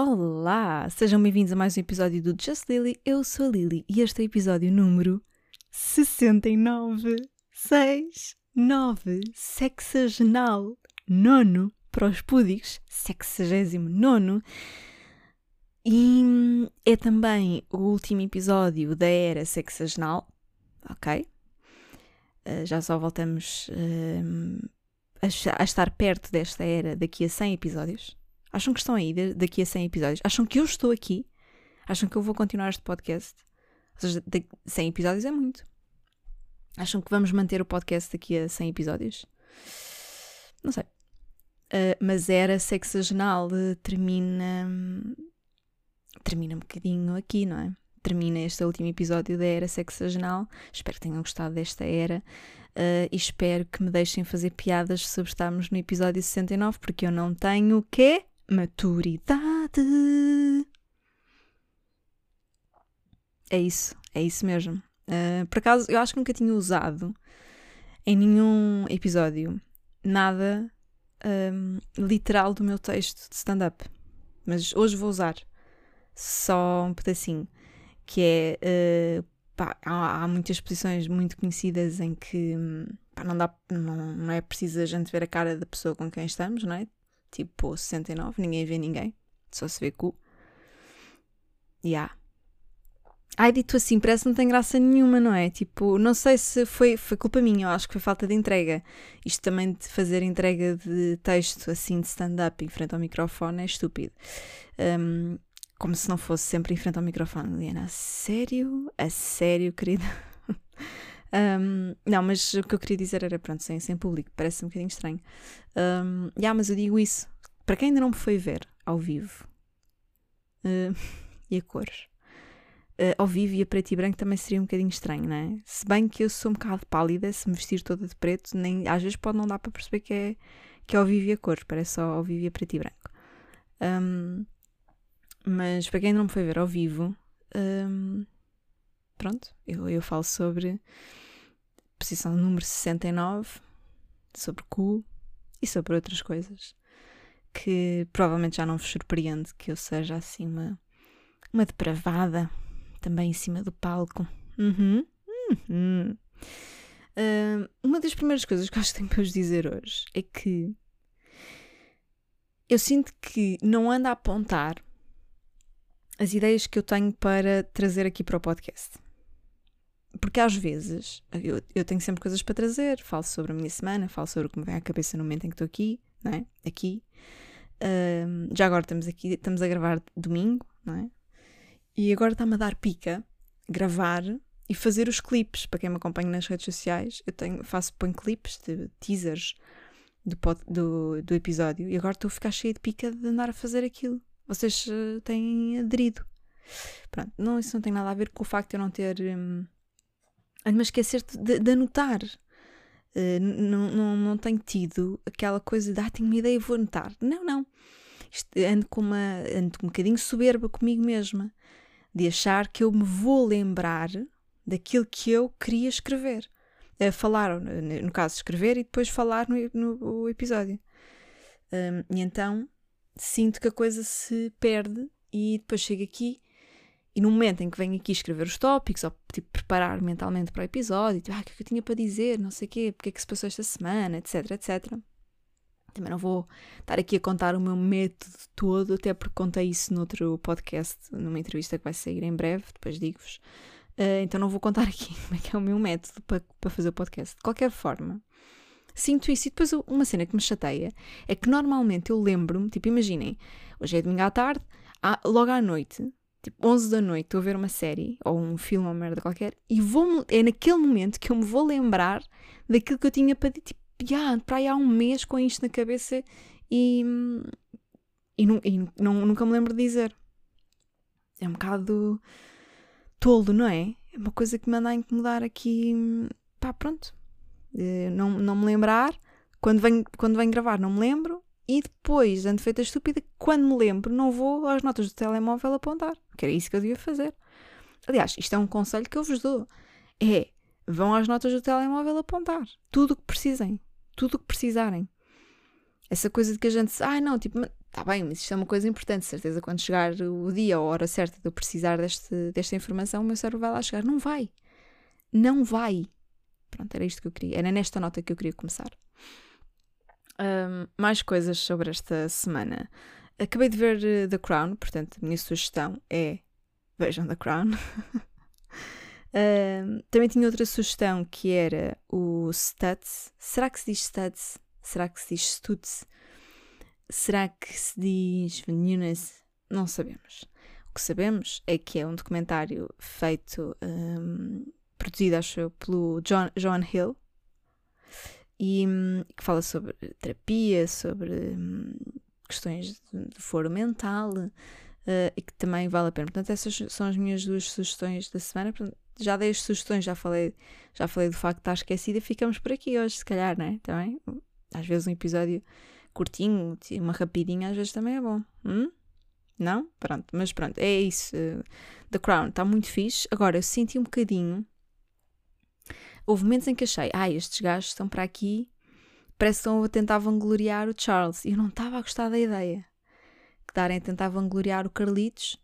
Olá! Sejam bem-vindos a mais um episódio do Just Lily. Eu sou a Lily e este é o episódio número 69. 6, 9, sexagenal, nono para os púdicos, sexagésimo nono. E é também o último episódio da era sexagenal, ok? Uh, já só voltamos uh, a, a estar perto desta era daqui a 100 episódios. Acham que estão aí daqui a 100 episódios? Acham que eu estou aqui? Acham que eu vou continuar este podcast? Ou seja, 100 episódios é muito. Acham que vamos manter o podcast daqui a 100 episódios? Não sei. Uh, mas era sexagenal, termina. termina um bocadinho aqui, não é? Termina este último episódio da era sexagenal. Espero que tenham gostado desta era. Uh, e espero que me deixem fazer piadas sobre estarmos no episódio 69, porque eu não tenho o quê? Maturidade. É isso, é isso mesmo. Uh, por acaso, eu acho que nunca tinha usado em nenhum episódio nada um, literal do meu texto de stand-up. Mas hoje vou usar só um pedacinho. Que é. Uh, pá, há, há, muitas posições muito conhecidas em que pá, não, dá, não, não é preciso a gente ver a cara da pessoa com quem estamos, não é? Tipo, 69, ninguém vê ninguém, só se vê cu. Yeah. Ai, dito assim, parece que não tem graça nenhuma, não é? Tipo, não sei se foi, foi culpa minha, eu acho que foi falta de entrega. Isto também de fazer entrega de texto assim de stand-up em frente ao microfone é estúpido. Um, como se não fosse sempre em frente ao microfone, Liana. A sério? A sério, querida? Um, não, mas o que eu queria dizer era, pronto, sem, sem público, parece um bocadinho estranho. Um, yeah, mas eu digo isso, para quem ainda não me foi ver ao vivo, uh, e a cores, uh, ao vivo e a preto e branco também seria um bocadinho estranho, não é? Se bem que eu sou um bocado pálida, se me vestir toda de preto, nem, às vezes pode não dar para perceber que é, que é ao vivo e a cores, parece só ao vivo e a preto e branco. Um, mas para quem ainda não me foi ver ao vivo, um, pronto, eu, eu falo sobre posição número 69, sobre cu e sobre outras coisas que provavelmente já não vos surpreende que eu seja assim uma, uma depravada também em cima do palco. Uhum. Uhum. Uh, uma das primeiras coisas que acho que tenho para vos dizer hoje é que eu sinto que não ando a apontar as ideias que eu tenho para trazer aqui para o podcast porque às vezes eu, eu, tenho sempre coisas para trazer, falo sobre a minha semana, falo sobre o que me vem à cabeça no momento em que estou aqui, não é? Aqui. Já agora estamos aqui, estamos a gravar domingo, não é? E agora está-me a dar pica gravar e fazer os clipes. Para quem me acompanha nas redes sociais, eu tenho, faço, ponho clipes de teasers do, pod, do, do episódio e agora estou a ficar cheia de pica de andar a fazer aquilo. Vocês uh, têm aderido. Pronto, não, isso não tem nada a ver com o facto de eu não ter. Um, ando-me a esquecer de, de anotar. Uh, não, não, não tenho tido aquela coisa de, ah, tenho uma ideia, vou anotar. Não, não. Isto, ando, com uma, ando um bocadinho soberba comigo mesma, de achar que eu me vou lembrar daquilo que eu queria escrever. Uh, falar, no caso, escrever e depois falar no, no episódio. Um, e então sinto que a coisa se perde e depois chego aqui e no momento em que venho aqui escrever os tópicos, ou tipo, preparar mentalmente para o episódio, tipo, ah, o que é que eu tinha para dizer, não sei o quê, porque é que se passou esta semana, etc, etc. Também não vou estar aqui a contar o meu método todo, até porque contei isso noutro podcast, numa entrevista que vai sair em breve, depois digo-vos. Uh, então não vou contar aqui como é que é o meu método para, para fazer o podcast. De qualquer forma, sinto isso. E depois uma cena que me chateia é que normalmente eu lembro-me, tipo, imaginem, hoje é domingo à tarde, logo à noite, tipo 11 da noite, estou a ver uma série ou um filme ou uma merda qualquer e vou é naquele momento que eu me vou lembrar daquilo que eu tinha para tipo, yeah, para aí há um mês com isto na cabeça e, e, e não, nunca me lembro de dizer. É um bocado tolo, não é? É uma coisa que me anda a incomodar aqui. Pá, pronto. Eh, não, não me lembrar. Quando venho, quando venho gravar, não me lembro. E depois ando feita estúpida, quando me lembro, não vou às notas do telemóvel apontar, que era isso que eu devia fazer. Aliás, isto é um conselho que eu vos dou. É, vão às notas do telemóvel apontar. Tudo o que precisem. Tudo o que precisarem. Essa coisa de que a gente diz, ah, não, tipo, está bem, mas isto é uma coisa importante, certeza quando chegar o dia ou a hora certa de eu precisar deste, desta informação, o meu cérebro vai lá chegar. Não vai. Não vai. Pronto, era isto que eu queria. Era nesta nota que eu queria começar. Mais coisas sobre esta semana. Acabei de ver uh, The Crown, portanto, a minha sugestão é vejam The Crown. também tinha outra sugestão que era o Studs. Será que se diz Studs? Será que se diz Studs? Será que se diz Nunes? Não sabemos. O que sabemos é que é um documentário feito, um, produzido, acho eu, pelo John, John Hill, e hum, que fala sobre terapia, sobre hum, questões de, foro mental uh, e que também vale a pena. Portanto, essas são as minhas duas sugestões da semana. Portanto, já dei as sugestões, já falei, já falei do facto de estar esquecida. Ficamos por aqui hoje, se calhar, né? Também, às vezes um episódio curtinho, uma rapidinha, às vezes também é bom. Hum? Não? Pronto, mas pronto, é isso. The Crown está muito fixe. Agora, eu senti um bocadinho houve momentos em que achei, ah, estes gajos estão para aqui, parece que estão a tentar vangloriar o Charles. E eu não estava a gostar da ideia. Que darem a tentar vangloriar o Carlitos.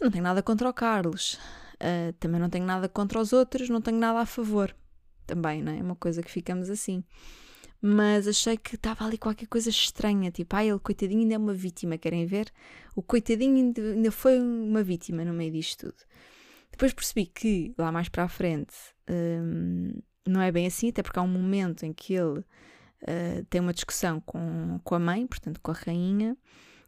Eu não tenho nada contra o Carlos. Uh, também não tenho nada contra os outros, não tenho nada a favor. Também, não é? É uma coisa que ficamos assim. Mas achei que estava ali qualquer coisa estranha. Tipo, ah, ele, coitadinho, ainda é uma vítima. Querem ver? O coitadinho ainda foi uma vítima no meio disto tudo. Depois percebi que, lá mais para a frente, um, não é bem assim, até porque há um momento em que ele uh, tem uma discussão com, com a mãe, portanto com a rainha,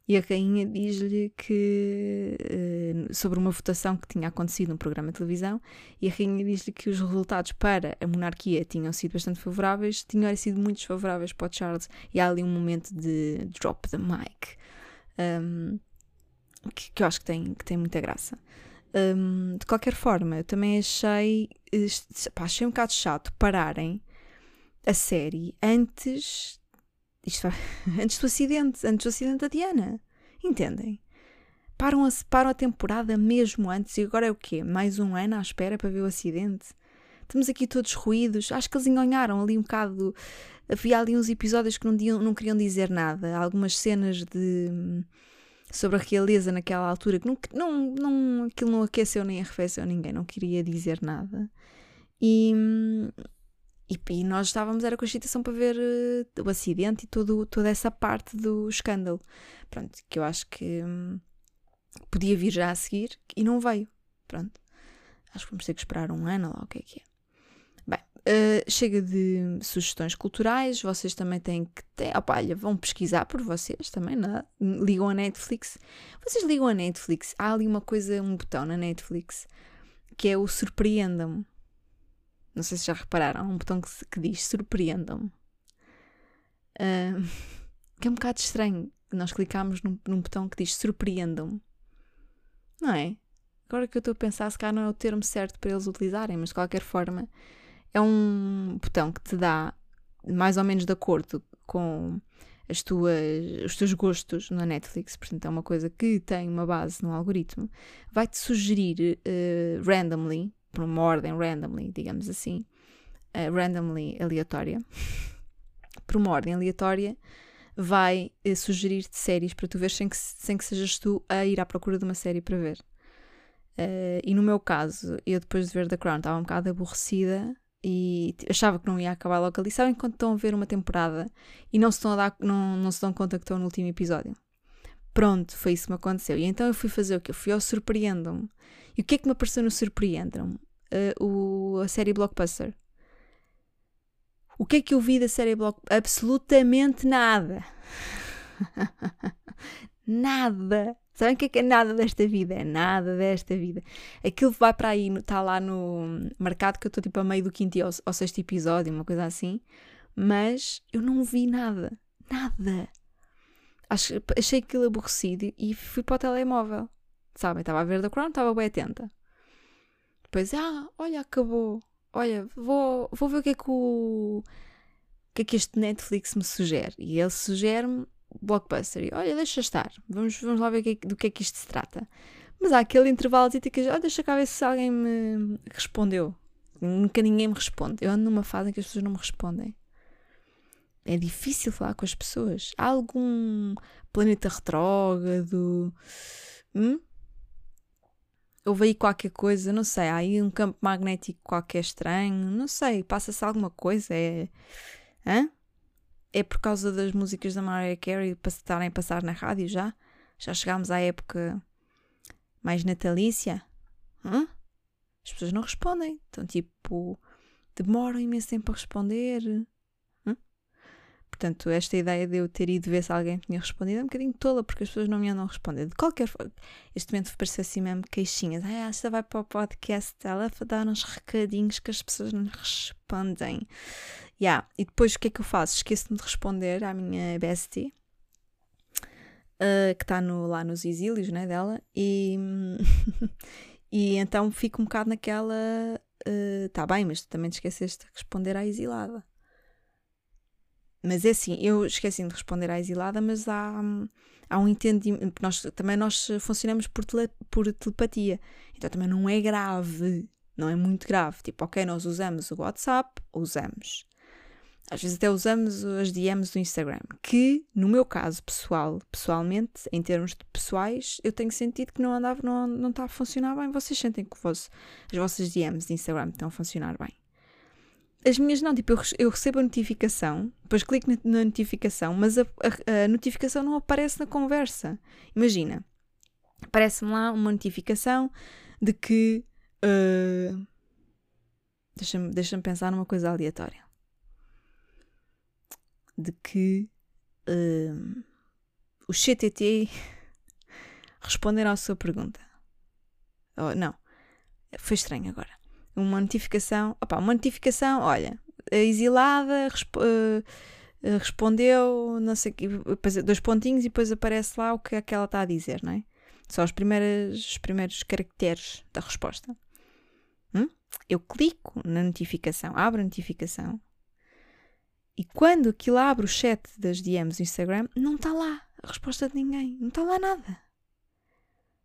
e a rainha diz-lhe que uh, sobre uma votação que tinha acontecido num programa de televisão, e a rainha diz-lhe que os resultados para a monarquia tinham sido bastante favoráveis, tinham sido muito favoráveis para o Charles, e há ali um momento de drop the mic um, que, que eu acho que tem, que tem muita graça. Um, de qualquer forma, eu também achei, pá, achei um bocado chato pararem a série antes, isto, antes do acidente, antes do acidente da Diana. Entendem? Param a, param a temporada mesmo antes e agora é o quê? Mais um ano à espera para ver o acidente? Estamos aqui todos ruídos. Acho que eles enganharam ali um bocado. Havia ali uns episódios que não, não queriam dizer nada. Algumas cenas de sobre a realeza naquela altura, que não, não, não, aquilo não aqueceu nem arrefeceu ninguém, não queria dizer nada. E, e, e nós estávamos, era com a excitação para ver uh, o acidente e todo, toda essa parte do escândalo. Pronto, que eu acho que um, podia vir já a seguir e não veio. Pronto. Acho que vamos ter que esperar um ano lá, o que é que é. Uh, chega de sugestões culturais, vocês também têm que ter, opa, olha, vão pesquisar por vocês também? É? ligam a Netflix. Vocês ligam a Netflix, há ali uma coisa, um botão na Netflix que é o surpreendam-me. Não sei se já repararam, há um botão que, que diz surpreendam-me. Uh, que é um bocado estranho. Nós clicamos num, num botão que diz surpreendam-me. Não é? Agora que eu estou a pensar, se cá não é o termo certo para eles utilizarem, mas de qualquer forma é um botão que te dá, mais ou menos de acordo com as tuas, os teus gostos na Netflix, portanto é uma coisa que tem uma base no algoritmo, vai-te sugerir uh, randomly, por uma ordem randomly, digamos assim, uh, randomly aleatória, por uma ordem aleatória, vai uh, sugerir-te séries para tu ver sem que, sem que sejas tu a ir à procura de uma série para ver. Uh, e no meu caso, eu depois de ver The Crown estava um bocado aborrecida e achava que não ia acabar logo ali. Sabem quando estão a ver uma temporada e não se, estão a dar, não, não se dão conta que estão no último episódio? Pronto, foi isso que me aconteceu. E então eu fui fazer o que? Eu fui ao Surpreendam-me. E o que é que me apareceu no Surpreendam-me? Uh, a série Blockbuster. O que é que eu vi da série Blockbuster? Absolutamente nada. nada. Sabem o que é que é nada desta vida? É nada desta vida. Aquilo vai para aí, está lá no marcado que eu estou tipo a meio do quinto ou, ou sexto episódio, uma coisa assim. Mas eu não vi nada. Nada. Acho, achei aquilo aborrecido e fui para o telemóvel. Sabem? Estava a ver da Crown, estava bem atenta. Depois, ah, olha, acabou. Olha, vou, vou ver o que é que o. O que é que este Netflix me sugere? E ele sugere-me blockbuster. E, olha, deixa estar, vamos, vamos lá ver que, do que é que isto se trata. Mas há aquele intervalo de que, olha, deixa cá ver se alguém me respondeu. Nunca ninguém me responde. Eu ando numa fase em que as pessoas não me respondem. É difícil falar com as pessoas. Há algum planeta retrógrado? Hum? Houve aí qualquer coisa, não sei. Há aí um campo magnético qualquer estranho, não sei. Passa-se alguma coisa? É. Hã? É por causa das músicas da Mariah Carey para estarem a passar na rádio já? Já chegámos à época mais natalícia? Hã? As pessoas não respondem. Então, tipo, demoram imenso tempo a responder. Portanto, esta ideia de eu ter ido ver se alguém tinha respondido é um bocadinho tola, porque as pessoas não me andam a responder. De qualquer forma, este momento pareceu assim mesmo queixinhas. Ah, esta vai para o podcast, ela vai dar uns recadinhos que as pessoas não respondem. Yeah. E depois o que é que eu faço? Esqueço-me de responder à minha bestie, uh, que está no, lá nos exílios né, dela, e, e então fico um bocado naquela. Está uh, bem, mas tu também te esqueceste de responder à exilada. Mas é assim, eu esqueci de responder à exilada, mas há, há um entendimento. Nós, também nós funcionamos por, tele, por telepatia. Então também não é grave. Não é muito grave. Tipo, ok, nós usamos o WhatsApp, usamos. Às vezes até usamos as DMs do Instagram. Que, no meu caso pessoal, pessoalmente, em termos pessoais, eu tenho sentido que não andava, não, não está a funcionar bem. Vocês sentem que vos, as vossas DMs de Instagram estão a funcionar bem. As minhas não, tipo, eu, eu recebo a notificação, depois clico na, na notificação, mas a, a, a, notificação não aparece na conversa. Imagina, aparece-me lá uma notificação de que. Uh, Deixa-me deixa pensar numa coisa aleatória. De que uh, o CTT responderam à sua pergunta. Oh, não, foi estranho agora uma notificação, opa, uma notificação, olha, a exilada resp uh, respondeu, não sei dois pontinhos e depois aparece lá o que é que ela está a dizer, não é? São os primeiros, os primeiros caracteres da resposta. Hum? Eu clico na notificação, abro a notificação e quando aquilo abre o chat das DMs do Instagram, não está lá a resposta de ninguém, não está lá nada.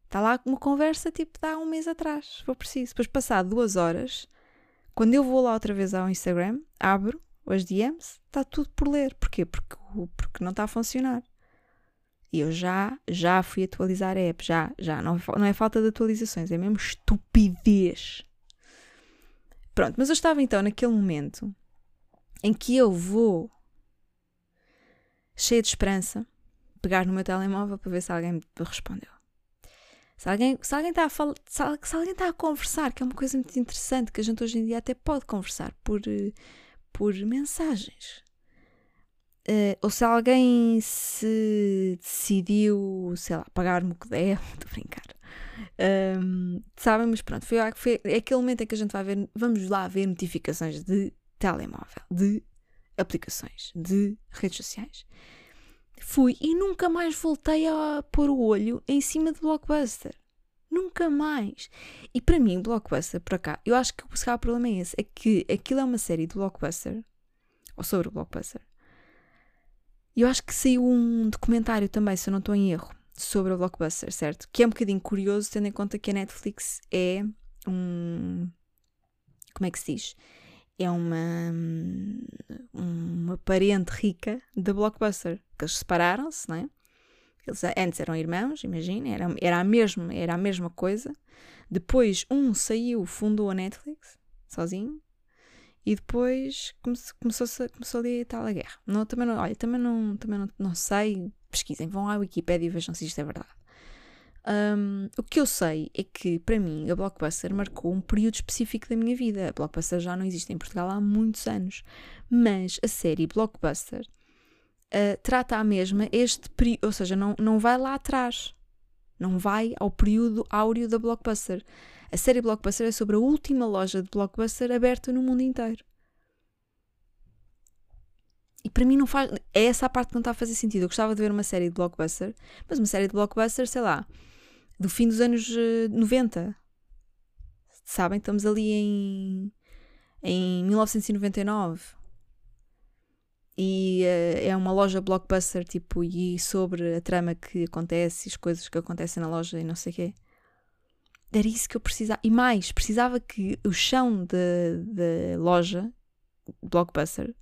Está lá uma conversa tipo de há um mês atrás, se for preciso. Depois, passado duas horas, quando eu vou lá outra vez ao Instagram, abro as DMs, está tudo por ler. Porquê? Porque, porque não está a funcionar. E eu já, já fui atualizar a app, já, já. Não, não é falta de atualizações, é mesmo estupidez. Pronto, mas eu estava então naquele momento em que eu vou, cheia de esperança, pegar no meu telemóvel para ver se alguém me respondeu. Se alguém, se alguém está a falar, se, alguém está a conversar, que é uma coisa muito interessante, que a gente hoje em dia até pode conversar por, por mensagens. Uh, ou se alguém se decidiu, sei lá, pagar-me o que der, estou a brincar. Um, sabem, mas pronto, foi, foi aquele momento em que a gente vai ver, vamos lá ver notificações de telemóvel, de aplicações, de redes sociais. Fui e nunca mais voltei a pôr o olho em cima de Blockbuster. Nunca mais. E para mim, Blockbuster, por cá, eu acho que o problema é esse: é que aquilo é uma série de Blockbuster, ou sobre o Blockbuster. Eu acho que saiu um documentário também, se eu não estou em erro, sobre o Blockbuster, certo? Que é um bocadinho curioso, tendo em conta que a Netflix é um. Como é que se diz? É uma, uma parente rica da Blockbuster. Que eles separaram-se, não é? Eles antes eram irmãos, imagina, era, era, a mesma, era a mesma coisa. Depois um saiu, fundou a Netflix, sozinho, e depois começou, começou, começou ali a tal a guerra. Não, também não, olha, também não, também não, não sei, pesquisem, vão à Wikipedia e vejam se isto é verdade. Um, o que eu sei é que, para mim, a Blockbuster marcou um período específico da minha vida. A Blockbuster já não existe em Portugal há muitos anos, mas a série Blockbuster uh, trata a mesma este período, ou seja, não, não vai lá atrás, não vai ao período áureo da Blockbuster. A série Blockbuster é sobre a última loja de Blockbuster aberta no mundo inteiro. E para mim não faz. É essa a parte que não está a fazer sentido. Eu gostava de ver uma série de blockbuster, mas uma série de blockbuster, sei lá, do fim dos anos 90. Eh, Sabem? Estamos ali em, em 1999. e uh, é uma loja blockbuster, tipo, e sobre a trama que acontece as coisas que acontecem na loja e não sei o quê. Era isso que eu precisava. E mais, precisava que o chão da loja blockbuster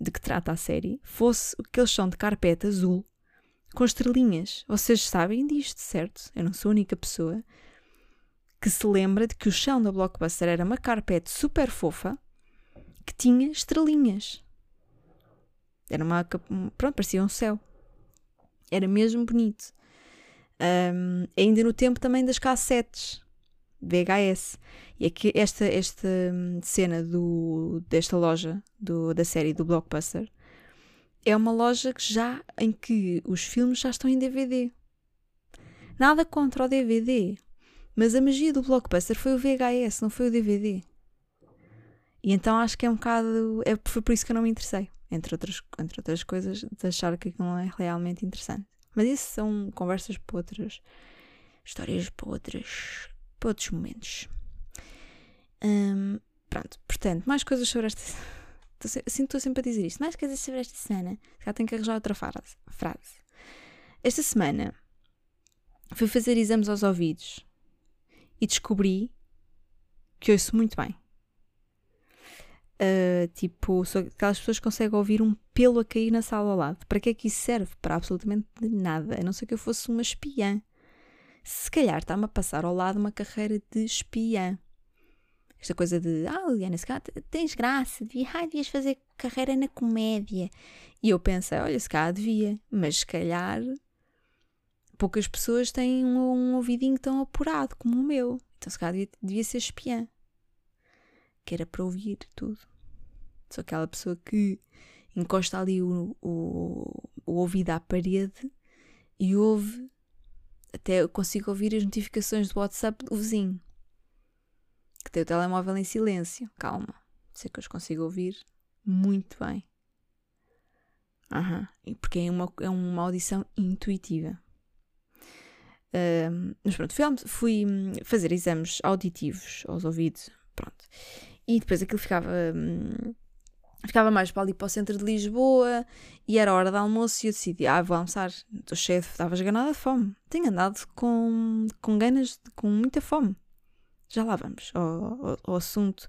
de que trata a série fosse aquele chão de carpete azul com estrelinhas. Vocês sabem disto, certo? Eu não sou a única pessoa que se lembra de que o chão da blockbuster era uma carpete super fofa que tinha estrelinhas. Era uma. Pronto, parecia um céu. Era mesmo bonito. Um, ainda no tempo também das cassetes VHS. E aqui esta, esta hum, cena do, desta loja do, da série do Blockbuster é uma loja que já em que os filmes já estão em DVD. Nada contra o DVD, mas a magia do Blockbuster foi o VHS, não foi o DVD. E então acho que é um bocado. É, foi por isso que eu não me interessei. Entre outras, entre outras coisas, de achar que aquilo não é realmente interessante. Mas isso são conversas para outras. Histórias para outras para outros momentos. Um, pronto, portanto, mais coisas sobre esta. Estou sempre a dizer isto. Mais coisas sobre esta semana. Já tenho que arranjar outra frase. Esta semana fui fazer exames aos ouvidos e descobri que ouço muito bem. Uh, tipo, sou aquelas pessoas que conseguem ouvir um pelo a cair na sala ao lado. Para que é que isso serve? Para absolutamente nada. A não ser que eu fosse uma espiã se calhar está-me a passar ao lado uma carreira de espiã. Esta coisa de, ah, Liliana, se tens graça, devia, ah, devias fazer carreira na comédia. E eu pensei, olha, se calhar devia, mas se calhar poucas pessoas têm um, um ouvidinho tão apurado como o meu. Então se calhar devia, devia ser espiã. Que era para ouvir tudo. Sou aquela pessoa que encosta ali o, o, o ouvido à parede e ouve até consigo ouvir as notificações do WhatsApp do vizinho. Que tem o telemóvel em silêncio. Calma. Sei que eu os consigo ouvir muito bem. Uhum. Porque é uma, é uma audição intuitiva. Uh, mas pronto, fui, fui, hum, fazer exames auditivos aos ouvidos. Pronto. E depois aquilo ficava. Hum, ficava mais para ali para o centro de Lisboa e era hora de almoço e eu decidi, ah, vou almoçar, estou cheia, estava ganada de fome. Tenho andado com, com ganas, com muita fome. Já lá vamos ao, ao, ao assunto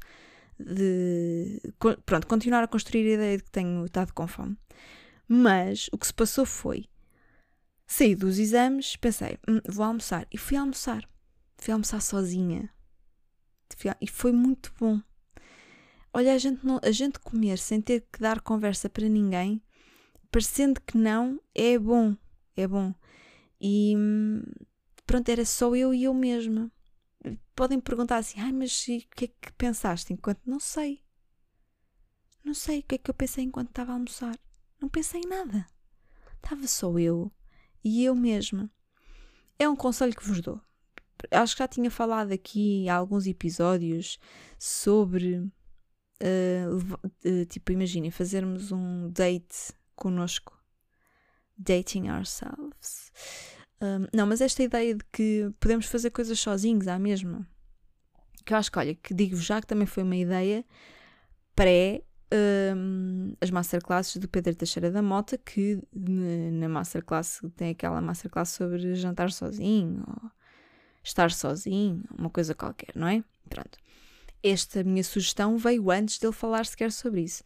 de, pronto, continuar a construir a ideia de que tenho estado com fome. Mas o que se passou foi, saí dos exames, pensei, hum, vou almoçar. E fui almoçar. Fui almoçar sozinha. E foi muito bom olha, a gente, não, a gente comer sem ter que dar conversa para ninguém, parecendo que não, é bom. É bom. E pronto, era só eu e eu mesma. Podem perguntar assim, ai, mas o que é que pensaste enquanto. Não sei. Não sei o que é que eu pensei enquanto estava a almoçar. Não pensei em nada. Estava só eu e eu mesma. É um conselho que vos dou. Acho que já tinha falado aqui há alguns episódios sobre uh, tipo, imaginem, fazermos um date connosco. Dating ourselves. Não, mas esta ideia de que podemos fazer coisas sozinhos à mesma. Que eu acho que, olha, que digo já que também foi uma ideia pré um, as masterclasses do Pedro Teixeira da Mota, que na masterclass tem aquela masterclass sobre jantar sozinho, ou estar sozinho, uma coisa qualquer, não é? Pronto esta minha sugestão veio antes dele falar sequer sobre isso.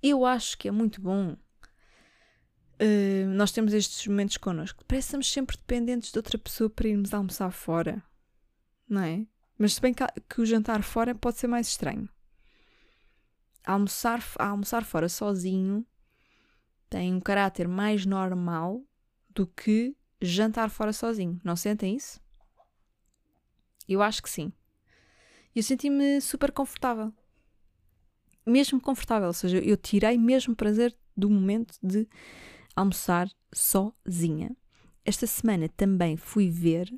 Eu acho que é muito bom uh, nós temos estes momentos connosco. Parece que estamos sempre dependentes de outra pessoa para irmos almoçar fora, não é? Mas se bem que, que o jantar fora pode ser mais estranho. Almoçar, almoçar fora sozinho tem um caráter mais normal do que jantar fora sozinho. Não sentem isso? Eu acho que sim. Eu senti-me super confortável. Mesmo confortável, ou seja, eu tirei mesmo prazer do momento de almoçar sozinha. Esta semana também fui ver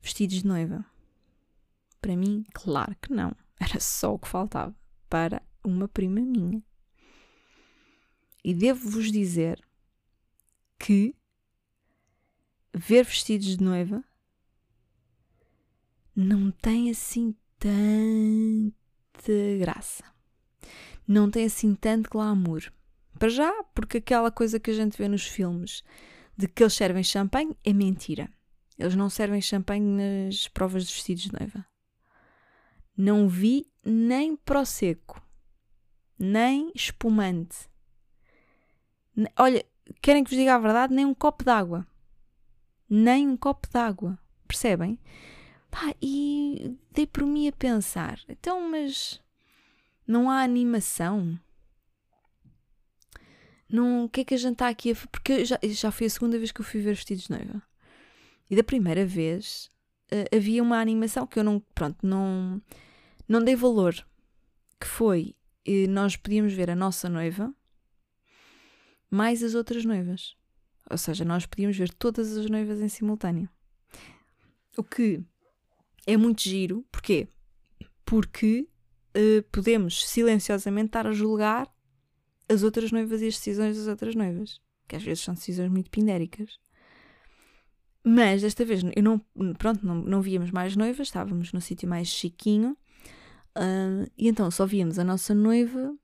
vestidos de noiva. Para mim, claro que não. Era só o que faltava para uma prima minha. E devo-vos dizer que ver vestidos de noiva não tem assim tanta graça. Não tem assim tanto glamour. Para já, porque aquela coisa que a gente vê nos filmes de que eles servem champanhe é mentira. Eles não servem champanhe nas provas de vestidos de noiva. Não vi nem prosecco, nem espumante. Olha, querem que vos diga a verdade? Nem um copo d'água. Nem um copo d'água. Percebem? Pá, e dei por mim a pensar: então, mas não há animação? Não, o que é que a gente está aqui a Porque já, já foi a segunda vez que eu fui ver vestidos de noiva. E da primeira vez uh, havia uma animação que eu não, pronto, não, não dei valor. Que foi, uh, nós podíamos ver a nossa noiva mais as outras noivas. Ou seja, nós podíamos ver todas as noivas em simultâneo. O que é muito giro. Porquê? Porque uh, podemos silenciosamente estar a julgar as outras noivas e as decisões das outras noivas. Que às vezes são decisões muito pindéricas. Mas desta vez eu não, pronto, não, não víamos mais noivas, estávamos no sítio mais chiquinho. Uh, e então só víamos a nossa noiva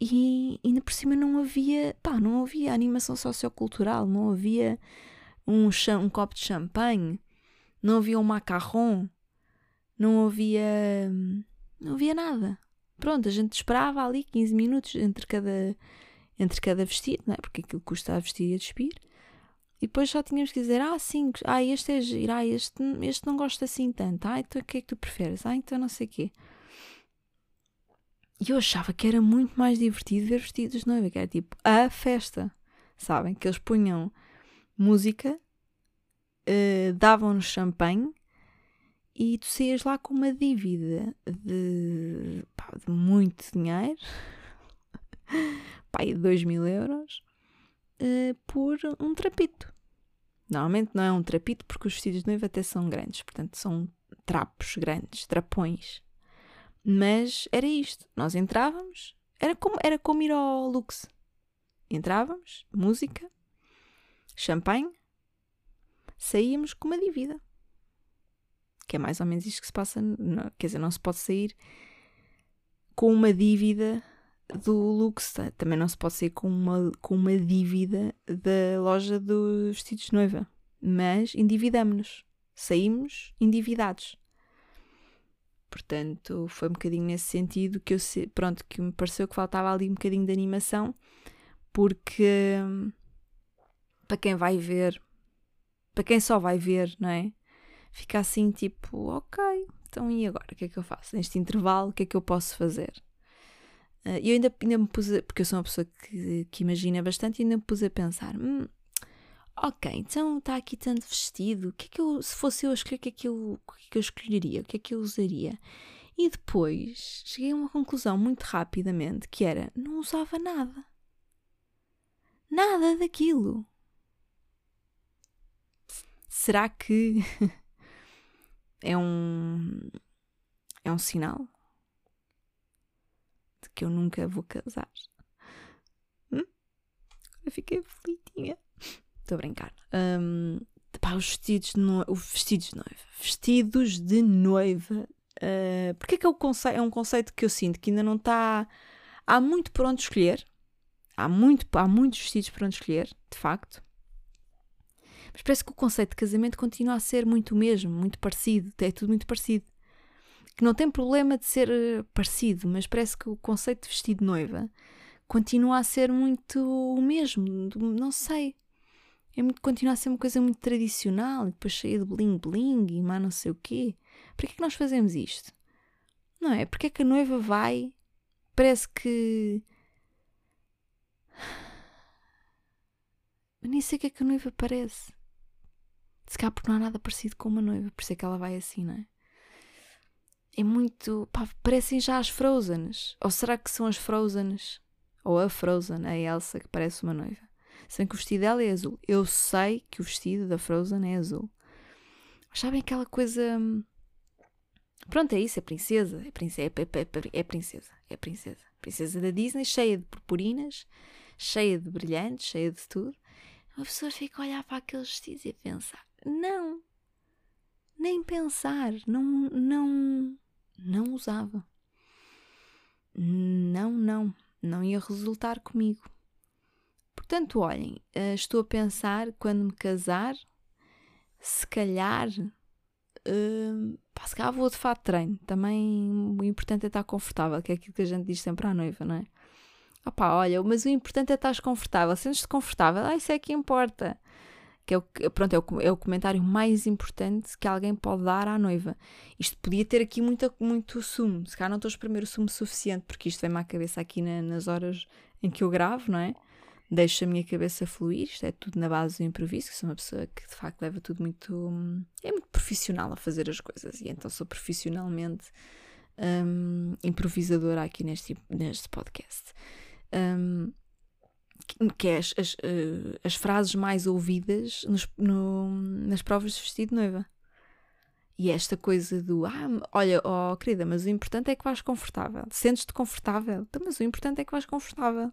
e ainda por cima não havia, pá, não havia animação sociocultural, não havia um, um copo de champanhe, não havia um macarrão, não havia, não havia nada. Pronto, a gente esperava ali 15 minutos entre cada, entre cada vestido, não é? porque aquilo custa a vestir e a despir. E depois só tínhamos que dizer, ah, sim, ah, este é giro, ah, este, este não gosta assim tanto, ah, então o que é que tu preferes? Ah, então não sei o quê. E eu achava que era muito mais divertido ver vestidos de noiva, que era tipo a festa, sabem? Que eles punham música, uh, davam-nos champanhe e tu saías lá com uma dívida de, pá, de muito dinheiro, pá, de 2 mil euros, uh, por um trapito. Normalmente não é um trapito porque os vestidos de noiva até são grandes, portanto são trapos grandes, trapões. Mas era isto, nós entrávamos, era como, era como ir ao Lux. Entrávamos, música, champanhe, saíamos com uma dívida. Que é mais ou menos isto que se passa, não, quer dizer, não se pode sair com uma dívida do Lux. Também não se pode sair com uma, com uma dívida da loja dos vestidos de noiva. Mas endividamos-nos. Saímos endividados. Portanto, foi um bocadinho nesse sentido que eu pronto, que me pareceu que faltava ali um bocadinho de animação, porque para quem vai ver, para quem só vai ver, não é? Fica assim tipo, ok, então e agora? O que é que eu faço? Neste intervalo, o que é que eu posso fazer? E uh, eu ainda, ainda me pus, a, porque eu sou uma pessoa que, que imagina bastante, e ainda me pus a pensar: hum, ok, então está aqui tanto vestido, o que é que eu, se fosse eu a escolher, o que é que eu, o que é que eu escolheria, o que é que eu usaria? E depois cheguei a uma conclusão muito rapidamente que era: não usava nada. Nada daquilo. Será que é um é um sinal de que eu nunca vou casar. Hum? Agora fiquei aflitinha. Estou a brincar. Um, pá, os vestidos de noiva. Vestidos de noiva. Vestidos de noiva. Uh, porque é que é, é um conceito que eu sinto que ainda não está. Há muito por onde escolher. Há, muito, há muitos vestidos por onde escolher, de facto. Mas parece que o conceito de casamento continua a ser muito o mesmo, muito parecido. É tudo muito parecido que não tem problema de ser eh, parecido, mas parece que o conceito de vestido de noiva continua a ser muito o mesmo. Não sei. É muito, continua a ser uma coisa muito tradicional e depois cheia de bling bling e mais não sei o quê. Por que é que nós fazemos isto? Não é? Porque é que a noiva vai. Parece que. Eu nem sei o que é que a noiva parece. Se cá porque não há nada parecido com uma noiva, por isso é que ela vai assim, não é? é muito. Pá, parecem já as Frozens. Ou será que são as Frozens? Ou a Frozen, a Elsa, que parece uma noiva? Sem que o vestido dela é azul. Eu sei que o vestido da Frozen é azul. Mas sabem aquela coisa. Hum, pronto, é isso, é princesa. É princesa, é, é, é, é princesa. É princesa. Princesa da Disney, cheia de purpurinas, cheia de brilhantes, cheia de tudo. Uma pessoa fica a olhar para aqueles vestidos e a pensar: não, nem pensar, não, não, não usava. Não, não, não ia resultar comigo. Portanto, olhem, uh, estou a pensar quando me casar, se calhar, uh, pá, se calhar vou de fato treino. Também o importante é estar confortável, que é aquilo que a gente diz sempre à noiva, não é? Opá, olha, mas o importante é estar confortável. Sentes-te confortável? Ah, isso é que importa. Que é o, pronto, é o, é o comentário mais importante que alguém pode dar à noiva. Isto podia ter aqui muito, muito sumo. Se calhar não estou a exprimir o sumo suficiente, porque isto vem-me à cabeça aqui na, nas horas em que eu gravo, não é? Deixo a minha cabeça fluir, isto é tudo na base do improviso, que sou uma pessoa que de facto leva tudo muito. é muito profissional a fazer as coisas, e então sou profissionalmente um, improvisadora aqui neste, neste podcast. Um, que é as, as, uh, as, frases mais ouvidas nos, no, nas provas de vestido de noiva. E esta coisa do, ah, olha, oh querida, mas o importante é que vais confortável. Sentes-te confortável? Então, mas o importante é que vais confortável.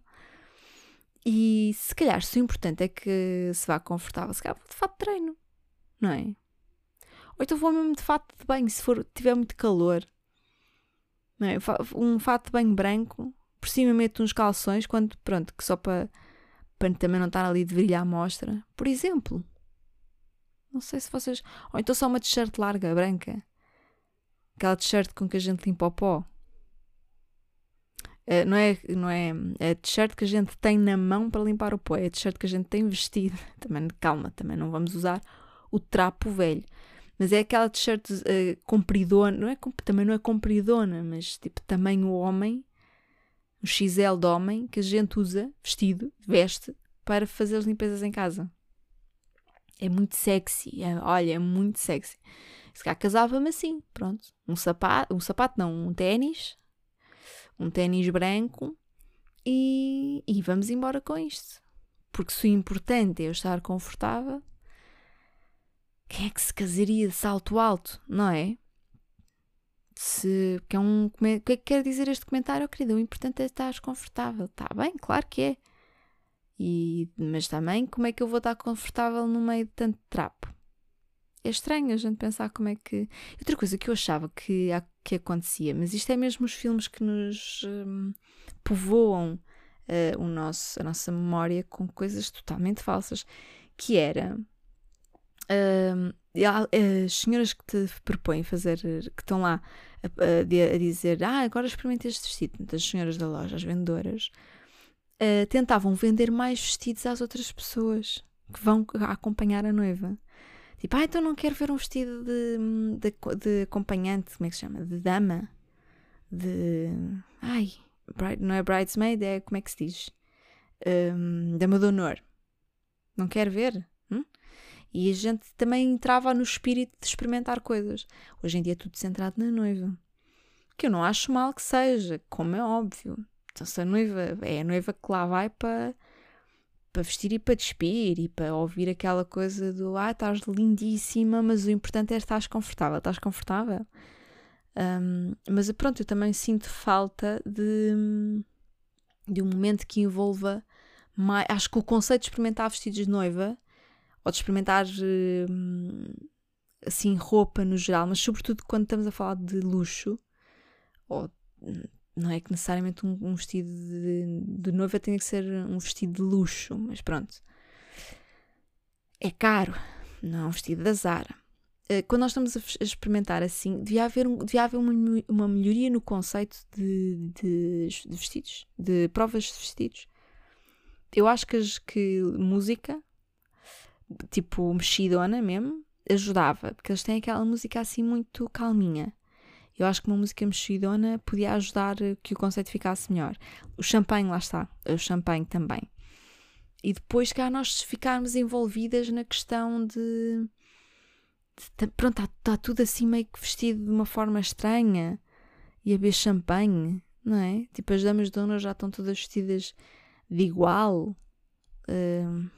E se calhar, se o importante é que se vá confortável, se calhar vou de fato treino, não é? Ou então vou mesmo de fato de banho, se for, tiver muito calor. Não é? Um fato de banho branco, por cima meto uns calções, quando, pronto, que só para, para também não estar ali de brilhar à mostra. Por exemplo. Não sei se vocês. Ou então só uma t-shirt larga, branca. Aquela t-shirt com que a gente limpa o pó. Uh, não é, não é, é a t-shirt que a gente tem na mão para limpar o pó, é a t-shirt que a gente tem vestido. Também, calma, também não vamos usar o trapo velho. Mas é aquela t-shirt uh, compridona, não é, também não é compridona, mas tipo tamanho homem, um XL de homem que a gente usa, vestido, veste, para fazer as limpezas em casa. É muito sexy. É, olha, é muito sexy. Se calhar casava-me assim, pronto. Um sapato, um sapato não, um ténis. Um ténis branco. E, e vamos embora com isto. Porque se o importante é eu estar confortável, quem é que se casaria de salto alto, não é? Se, que é um, o que é que quer dizer este comentário, oh, querida? O importante é estar confortável. Está bem, claro que é. E, mas também, como é que eu vou estar confortável no meio de tanto trapo? É estranho a gente pensar como é que. Outra coisa que eu achava que, que acontecia, mas isto é mesmo os filmes que nos um, povoam uh, o nosso, a nossa memória com coisas totalmente falsas, que era. Uh, as senhoras que te propõem fazer, que estão lá a, a, a dizer, ah, agora experimente este vestido, das senhoras da loja, as vendedoras, uh, tentavam vender mais vestidos às outras pessoas que vão acompanhar a noiva. Tipo, ah, então não quero ver um vestido de, de, de acompanhante, como é que se chama? De dama. De. Ai, bride, não é bridesmaid, é como é que se diz? Um, dama de honor. Não quero ver? E a gente também entrava no espírito de experimentar coisas. Hoje em dia é tudo centrado na noiva. Que eu não acho mal que seja, como é óbvio. Então, se a noiva é a noiva que lá vai para para vestir e para despir e para ouvir aquela coisa do ah, estás lindíssima, mas o importante é estar confortável. Estás confortável? Um, mas pronto, eu também sinto falta de, de um momento que envolva mais. Acho que o conceito de experimentar vestidos de noiva ou de experimentar hum, assim roupa no geral, mas sobretudo quando estamos a falar de luxo ou não é que necessariamente um, um vestido de, de noiva tenha que ser um vestido de luxo, mas pronto. É caro, não é um vestido da Zara. Eh, quando nós estamos a, experimentar assim, devia haver, um, devia haver uma, uma melhoria no conceito de, de, de, vestidos, de provas de vestidos. Eu acho que, que música, tipo mexidona mesmo, ajudava, porque eles têm aquela música assim muito calminha. Eu acho que uma música mexidona podia ajudar que o conceito ficasse melhor. O champanhe, lá está. O champanhe também. E depois, cá, nós ficarmos envolvidas na questão de. de pronto, está tá tudo assim meio que vestido de uma forma estranha. E a beber champanhe, não é? Tipo, as damas de já estão todas vestidas de igual. Uh,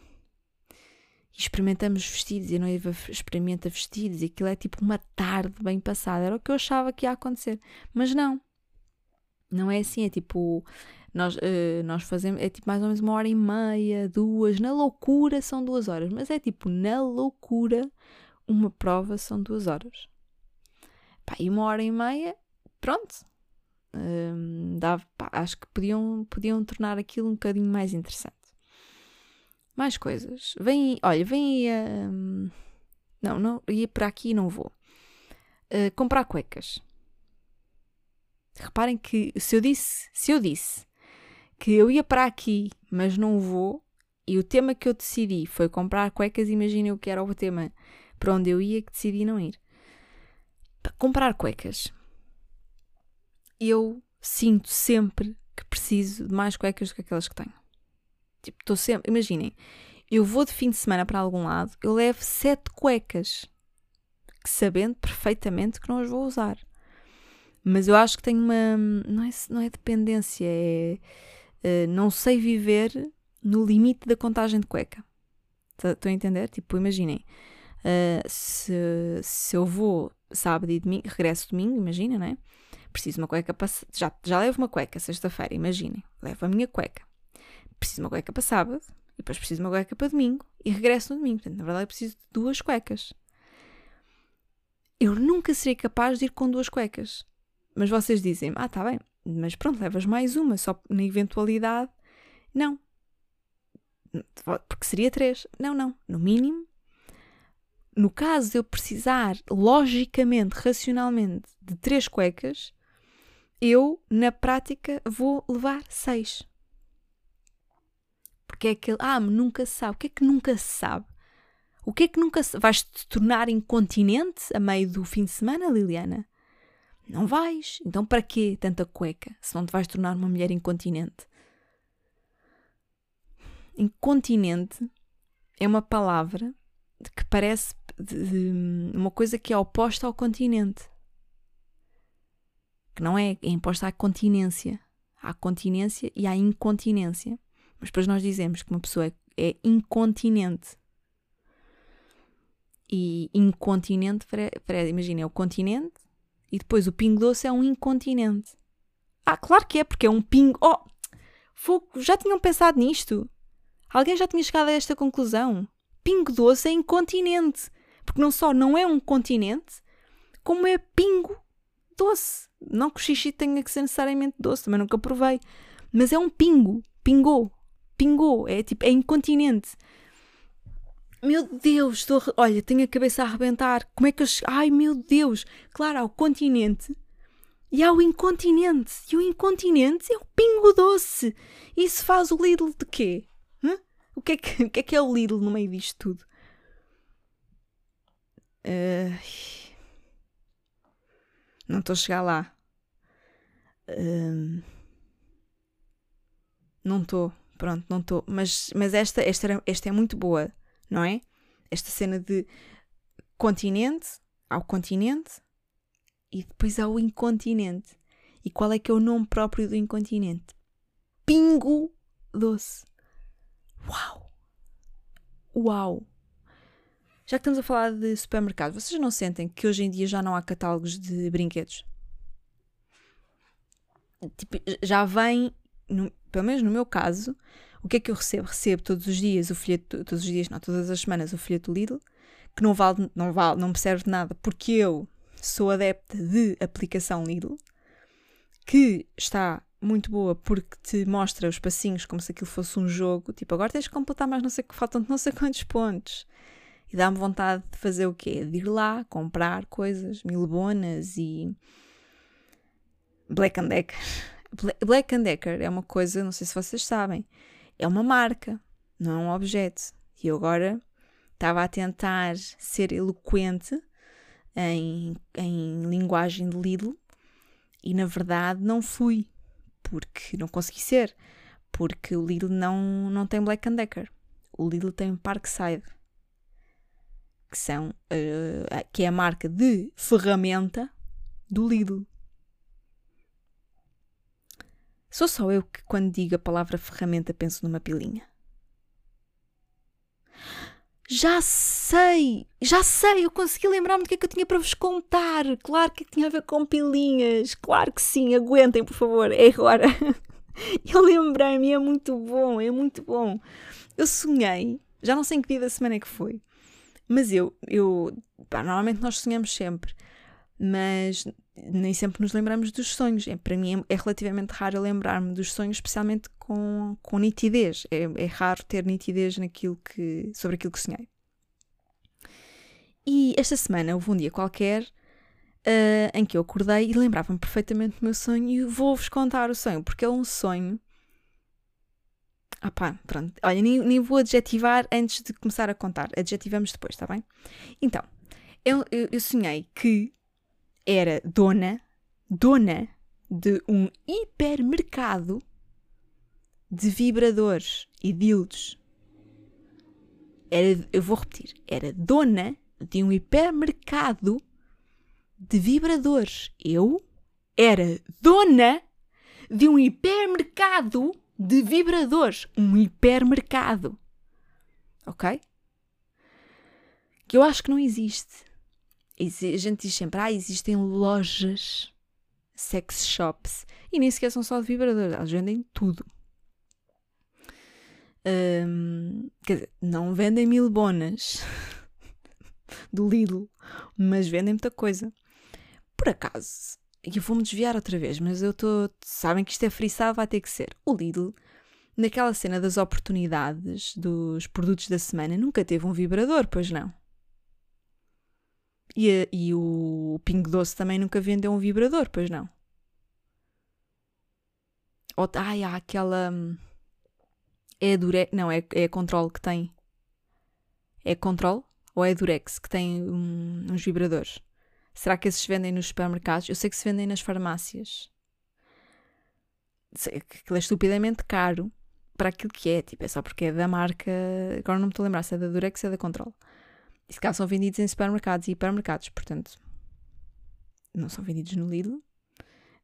experimentamos vestidos e a noiva experimenta vestidos e aquilo é tipo uma tarde bem passada. Era o que eu achava que ia acontecer. Mas não. Não é assim, é tipo. Nós, uh, nós fazemos. É tipo mais ou menos uma hora e meia, duas. Na loucura são duas horas. Mas é tipo, na loucura, uma prova são duas horas. Pá, e uma hora e meia, pronto. Dava, pá, acho que podiam, podiam tornar aquilo um bocadinho mais interessante. Mais coisas. Vem, olha, vem a. Não, não, ia para aqui e não vou. Uh, comprar cuecas. Reparem que se eu disse, se eu disse que eu ia para aqui, mas não vou, e o tema que eu decidi foi comprar cuecas, imaginem o que era o tema para onde eu ia que decidi não ir. Para comprar cuecas. Eu sinto sempre que preciso de mais cuecas do que aquelas que tenho. Tipo, estou sempre. Imaginem, eu vou de fim de semana para algum lado, eu levo sete cuecas, sabendo perfeitamente que não as vou usar. Mas eu acho que tenho uma. Não é, não é dependência, é. Uh, não sei viver no limite da contagem de cueca. Estão a entender? Tipo, imaginem. Uh, se, se eu vou sábado e domingo, regresso domingo, imagina, né? Preciso de uma cueca para. Já, já levo uma cueca sexta-feira, imaginem. Levo a minha cueca. Preciso de uma cueca para sábado, e depois preciso de uma cueca para domingo, e regresso no domingo. Portanto, na verdade, eu preciso de duas cuecas. Eu nunca seria capaz de ir com duas cuecas. Mas vocês dizem ah, tá bem, mas pronto, levas mais uma, só na eventualidade. Não. Porque seria três. Não, não. No mínimo, no caso de eu precisar, logicamente, racionalmente, de três cuecas, eu, na prática, vou levar seis. Porque é aquele, ah, nunca se sabe. O que é que nunca se sabe? O que é que nunca se... Vais-te tornar incontinente a meio do fim de semana, Liliana? Não vais. Então para quê tanta cueca se não te vais tornar uma mulher incontinente? Incontinente é uma palavra que parece de, de, uma coisa que é oposta ao continente. Que não é, é imposta à continência. Há continência e há incontinência. Mas depois nós dizemos que uma pessoa é, é incontinente. E incontinente, imagina, é o continente e depois o Pingo Doce é um incontinente. Ah, claro que é, porque é um pingo. Oh! Fogo, já tinham pensado nisto? Alguém já tinha chegado a esta conclusão? Pingo Doce é incontinente. Porque não só não é um continente, como é pingo doce. Não que o xixi tenha que ser necessariamente doce, também nunca provei. Mas é um pingo. Pingou. Pingou. É tipo, é incontinente. Meu Deus, estou. Olha, tenho a cabeça a arrebentar. Como é que eu. Ai, meu Deus! Claro, há o continente e há o incontinente. E o incontinente é o pingo doce. Isso faz o Lidl de quê? Hã? O, que é que, o que é que é o Lidl no meio disto tudo? Uh... Não estou a chegar lá. Uh... Não estou. Pronto, não estou. Mas, mas esta, esta, esta é muito boa não é? Esta cena de continente, ao continente e depois ao incontinente. E qual é que é o nome próprio do incontinente? Pingo doce. Uau! Uau! Já que estamos a falar de supermercado, vocês não sentem que hoje em dia já não há catálogos de brinquedos? Tipo, já vem, no, pelo menos no meu caso, o que é que eu recebo? Recebo todos os dias o folheto, todos os dias, não, todas as semanas o folheto Lidl, que não vale, não vale, não me serve de nada, porque eu sou adepta de aplicação Lidl, que está muito boa porque te mostra os passinhos como se aquilo fosse um jogo, tipo, agora tens que completar mais não sei que faltam não sei quantos pontos. E dá-me vontade de fazer o quê? De ir lá, comprar coisas, milbonas e Black and Decker. Black Decker é uma coisa, não sei se vocês sabem, é uma marca, não é um objeto. E eu agora estava a tentar ser eloquente em, em linguagem de Lidl e na verdade não fui, porque não consegui ser, porque o Lidl não, não tem Black Decker. O Lidl tem Parkside, que, são, uh, que é a marca de ferramenta do Lidl. Sou só eu que, quando digo a palavra ferramenta, penso numa pilinha. Já sei! Já sei! Eu consegui lembrar-me do que é que eu tinha para vos contar. Claro que tinha a ver com pilinhas. Claro que sim. Aguentem, por favor. É agora. Eu lembrei-me. É muito bom. É muito bom. Eu sonhei. Já não sei em que dia da semana é que foi. Mas eu... eu pá, normalmente nós sonhamos sempre. Mas nem sempre nos lembramos dos sonhos. É, para mim é, é relativamente raro lembrar-me dos sonhos, especialmente com, com nitidez. É, é, raro ter nitidez naquilo que, sobre aquilo que sonhei. E esta semana houve um dia qualquer uh, em que eu acordei e lembrava-me perfeitamente do meu sonho e vou-vos contar o sonho, porque é um sonho. Ah pá, pronto. Olha, nem, nem vou adjetivar antes de começar a contar. Adjetivamos depois, está bem? Então, eu, eu, eu sonhei que era dona, dona de um hipermercado de vibradores e dildos. Era, eu vou repetir, era dona de um hipermercado de vibradores. Eu era dona de um hipermercado de vibradores. Um hipermercado. Ok? Que eu acho que não existe. A gente diz sempre, ah, existem lojas, sex shops, e nem sequer são só de vibradores, elas vendem tudo. Um, quer dizer, não vendem mil bonas do Lidl, mas vendem muita coisa. Por acaso, e eu vou-me desviar outra vez, mas eu estou. Sabem que isto é friçado, vai ter que ser. O Lidl, naquela cena das oportunidades dos produtos da semana, nunca teve um vibrador, pois não? E, e o Pingo Doce também nunca vendeu um vibrador, pois não? Ou, ai, há aquela. Hum, é a Durex. Não, é, é a Control que tem. É Control? Ou é a Durex que tem um, uns vibradores? Será que esses se vendem nos supermercados? Eu sei que se vendem nas farmácias. Aquilo é estupidamente caro para aquilo que é. Tipo, é só porque é da marca. Agora não me estou a lembrar se é da Durex ou é da Control. E se calhar são vendidos em supermercados e hipermercados, portanto, não são vendidos no Lidl,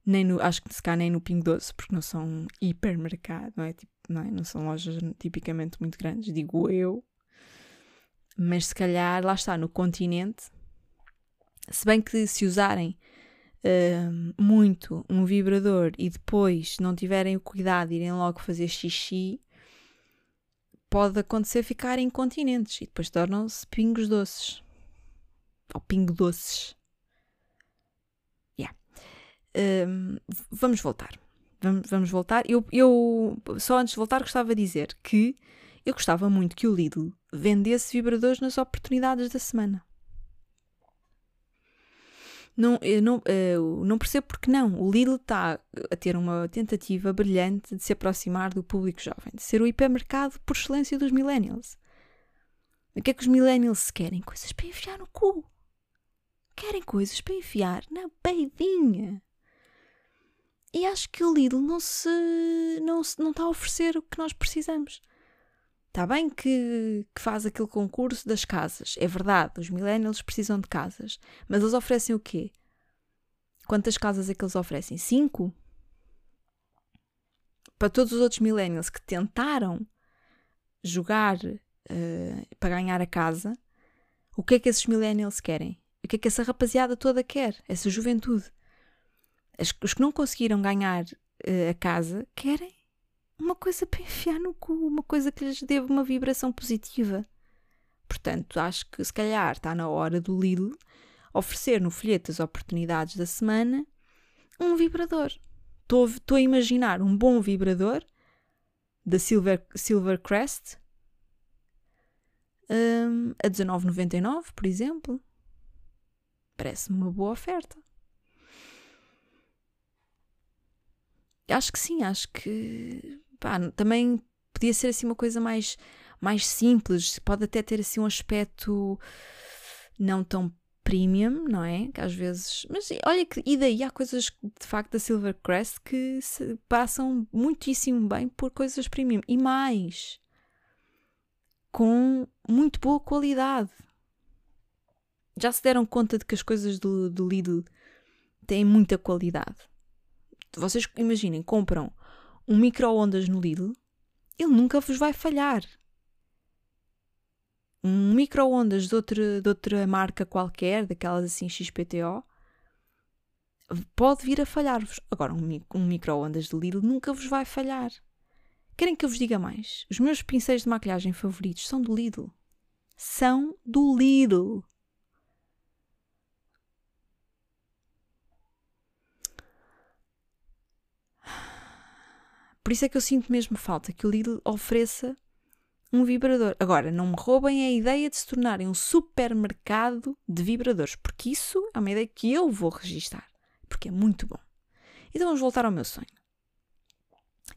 nem no, acho que se calhar nem no Pingo Doce, porque não são hipermercado, não é? Tipo, não, é? não são lojas tipicamente muito grandes, digo eu. Mas se calhar, lá está, no continente, se bem que se usarem uh, muito um vibrador e depois não tiverem o cuidado de irem logo fazer xixi, pode acontecer ficar incontinentes e depois tornam-se pingos doces. Ou pingo doces. Yeah. Um, vamos voltar. Vamos, vamos voltar. Eu, eu, só antes de voltar, gostava de dizer que eu gostava muito que o Lidl vendesse vibradores nas oportunidades da semana. Não, eu não, eu não percebo porque não. O Lidl está a ter uma tentativa brilhante de se aproximar do público jovem, de ser o hipermercado por excelência dos millennials. O que é que os millennials querem? Coisas para enfiar no cu. Querem coisas para enfiar na beidinha. E acho que o Lidl não se não, está a oferecer o que nós precisamos. Está bem que, que, faz aquele concurso das casas. É verdade, os millennials precisam de casas. Mas eles oferecem o quê? Quantas casas é que eles oferecem? Cinco? Para todos os outros millennials que tentaram jogar uh, para ganhar a casa, o que é que esses millennials querem? O que é que essa rapaziada toda quer? Essa juventude? os que não conseguiram ganhar uh, a casa querem uma coisa para enfiar no cu, uma coisa que lhes dê uma vibração positiva. Portanto, acho que se calhar está na hora do Lidl oferecer no folheto as oportunidades da semana um vibrador. Estou a imaginar um bom vibrador da Silver, Silvercrest um, a 19,99, por exemplo. Parece-me uma boa oferta. Acho que sim, acho que pá, também podia ser assim uma coisa mais, mais simples, pode até ter assim um aspecto não tão premium, não é? Que às vezes. Mas olha que. E daí há coisas de facto da Silvercrest que passam muitíssimo bem por coisas premium. E mais. Com muito boa qualidade. Já se deram conta de que as coisas do, do Lidl têm muita qualidade. Vocês imaginem, compram um micro-ondas no Lidl, ele nunca vos vai falhar. Um micro-ondas de de outra marca qualquer, daquelas assim XPTO, pode vir a falhar-vos. Agora, um, um micro-ondas do Lidl nunca vos vai falhar. Querem que eu vos diga mais? Os meus pincéis de maquilhagem favoritos são do Lidl. São do Lidl. Por isso é que eu sinto mesmo falta que o Lidl ofereça um vibrador. Agora, não me roubem a ideia de se tornarem um supermercado de vibradores, porque isso é uma ideia que eu vou registar, porque é muito bom. Então vamos voltar ao meu sonho.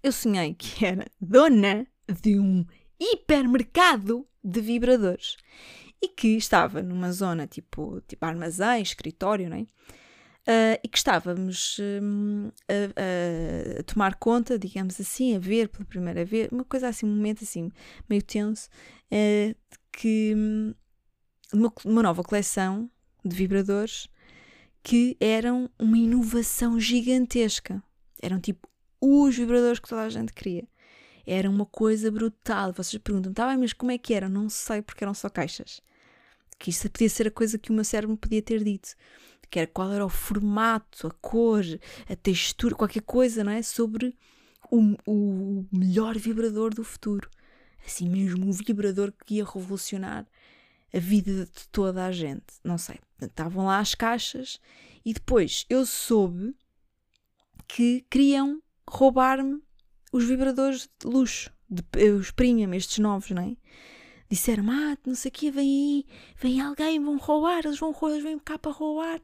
Eu sonhei que era dona de um hipermercado de vibradores e que estava numa zona tipo, tipo armazém, escritório, não é? Uh, e que estávamos um, a, a, tomar conta, digamos assim, a ver pela primeira vez, uma coisa assim, um momento assim meio tenso, uh, que hum, uma, uma nova coleção de vibradores que eram uma inovação gigantesca. Eram tipo os vibradores que toda a gente queria. Era uma coisa brutal. Vocês perguntam, tá bem, mas como é que era? Não sei, porque eram só caixas. Que isso podia ser a coisa que o meu cérebro podia ter dito que era qual era o formato, a cor, a textura, qualquer coisa, não é? Sobre o, o melhor vibrador do futuro. Assim mesmo, um vibrador que ia revolucionar a vida de toda a gente. Não sei. Estavam lá as caixas e depois eu soube que queriam roubar-me os vibradores de luxo, de, os premium, estes novos, não é? Disseram ah, não sei o quê, vem aí, vem alguém, vão roubar, eles vão roubar, eles vêm cá para roubar.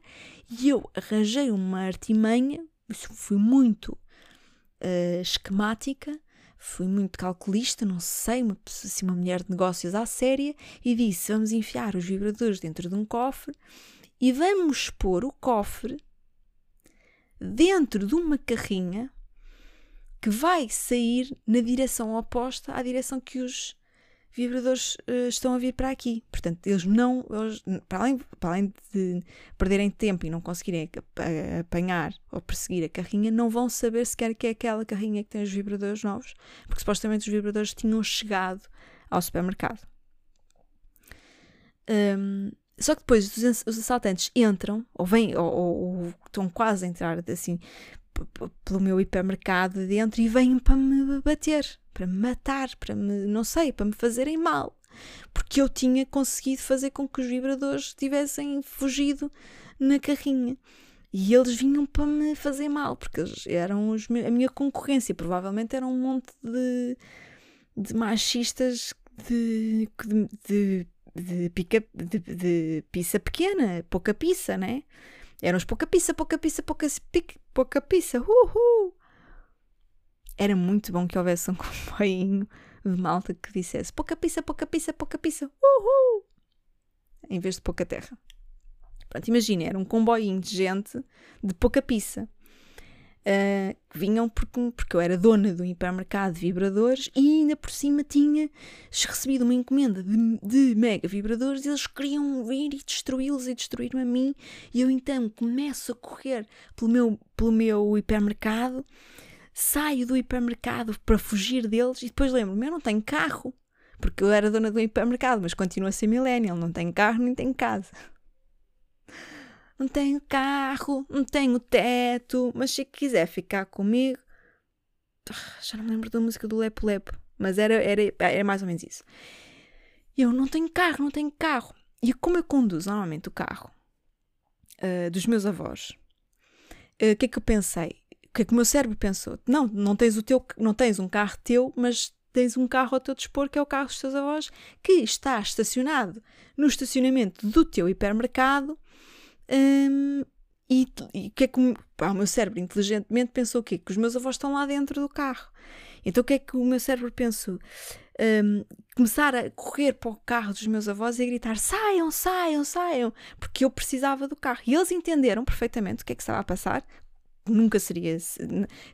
E eu arranjei uma artimanha, fui muito uh, esquemática, fui muito calculista, não sei, uma, assim, uma mulher de negócios à séria, e disse: vamos enfiar os vibradores dentro de um cofre e vamos pôr o cofre dentro de uma carrinha que vai sair na direção oposta à direção que os vibradores uh, estão a vir para aqui. Portanto, eles não, eles, para, além, para além de perderem tempo e não conseguirem apanhar ou perseguir a carrinha, não vão saber sequer que é aquela carrinha que tem os vibradores novos, porque supostamente os vibradores tinham chegado ao supermercado. Um, só que depois os, assaltantes entram, ou vêm, ou, ou, ou estão quase a entrar assim pelo meu hipermercado dentro e vêm para me bater para me matar, para me, não sei, para me fazerem mal. Porque eu tinha conseguido fazer com que os vibradores tivessem fugido na carrinha. E eles vinham para me fazer mal, porque eles eram os, a minha concorrência. Provavelmente eram um monte de, de machistas de, de, de, pica, de, de pizza pequena, pouca pizza, né? Eram os pouca pizza, pouca pizza, pouca, pouca pizza, uhul! Era muito bom que houvesse um comboinho de malta que dissesse pouca pizza, pouca pizza, pouca pizza, uhul! Em vez de pouca terra. Pronto, imagina, era um comboinho de gente de pouca pizza. Uh, que vinham porque, porque eu era dona do hipermercado de vibradores e ainda por cima tinha recebido uma encomenda de, de mega vibradores e eles queriam vir e destruí-los e destruir-me a mim e eu então começo a correr pelo meu, pelo meu hipermercado saio do hipermercado para fugir deles e depois lembro-me, eu não tenho carro, porque eu era dona do hipermercado, mas continuo a ser millennial, não tenho carro nem tenho casa. Não tenho carro, não tenho teto, mas se quiser ficar comigo. Já não me lembro da música do Lepo Lepo, mas era, era, era mais ou menos isso. Eu não tenho carro, não tenho carro. E como eu conduzo normalmente o carro uh, dos meus avós, ah, o uh, que é que eu pensei? Que é que o meu cérebro pensou? Não, não tens o teu, não tens um carro teu, mas tens um carro ao teu dispor que é o carro dos teus avós que está estacionado no estacionamento do teu hipermercado hum, e, e que é que o meu cérebro inteligentemente pensou o quê? Que os meus avós estão lá dentro do carro. Então o que é que o meu cérebro pensou? Um, começar a correr para o carro dos meus avós e a gritar saiam, saiam, saiam, porque eu precisava do carro. E eles entenderam perfeitamente o que é que estava a passar, nunca seria.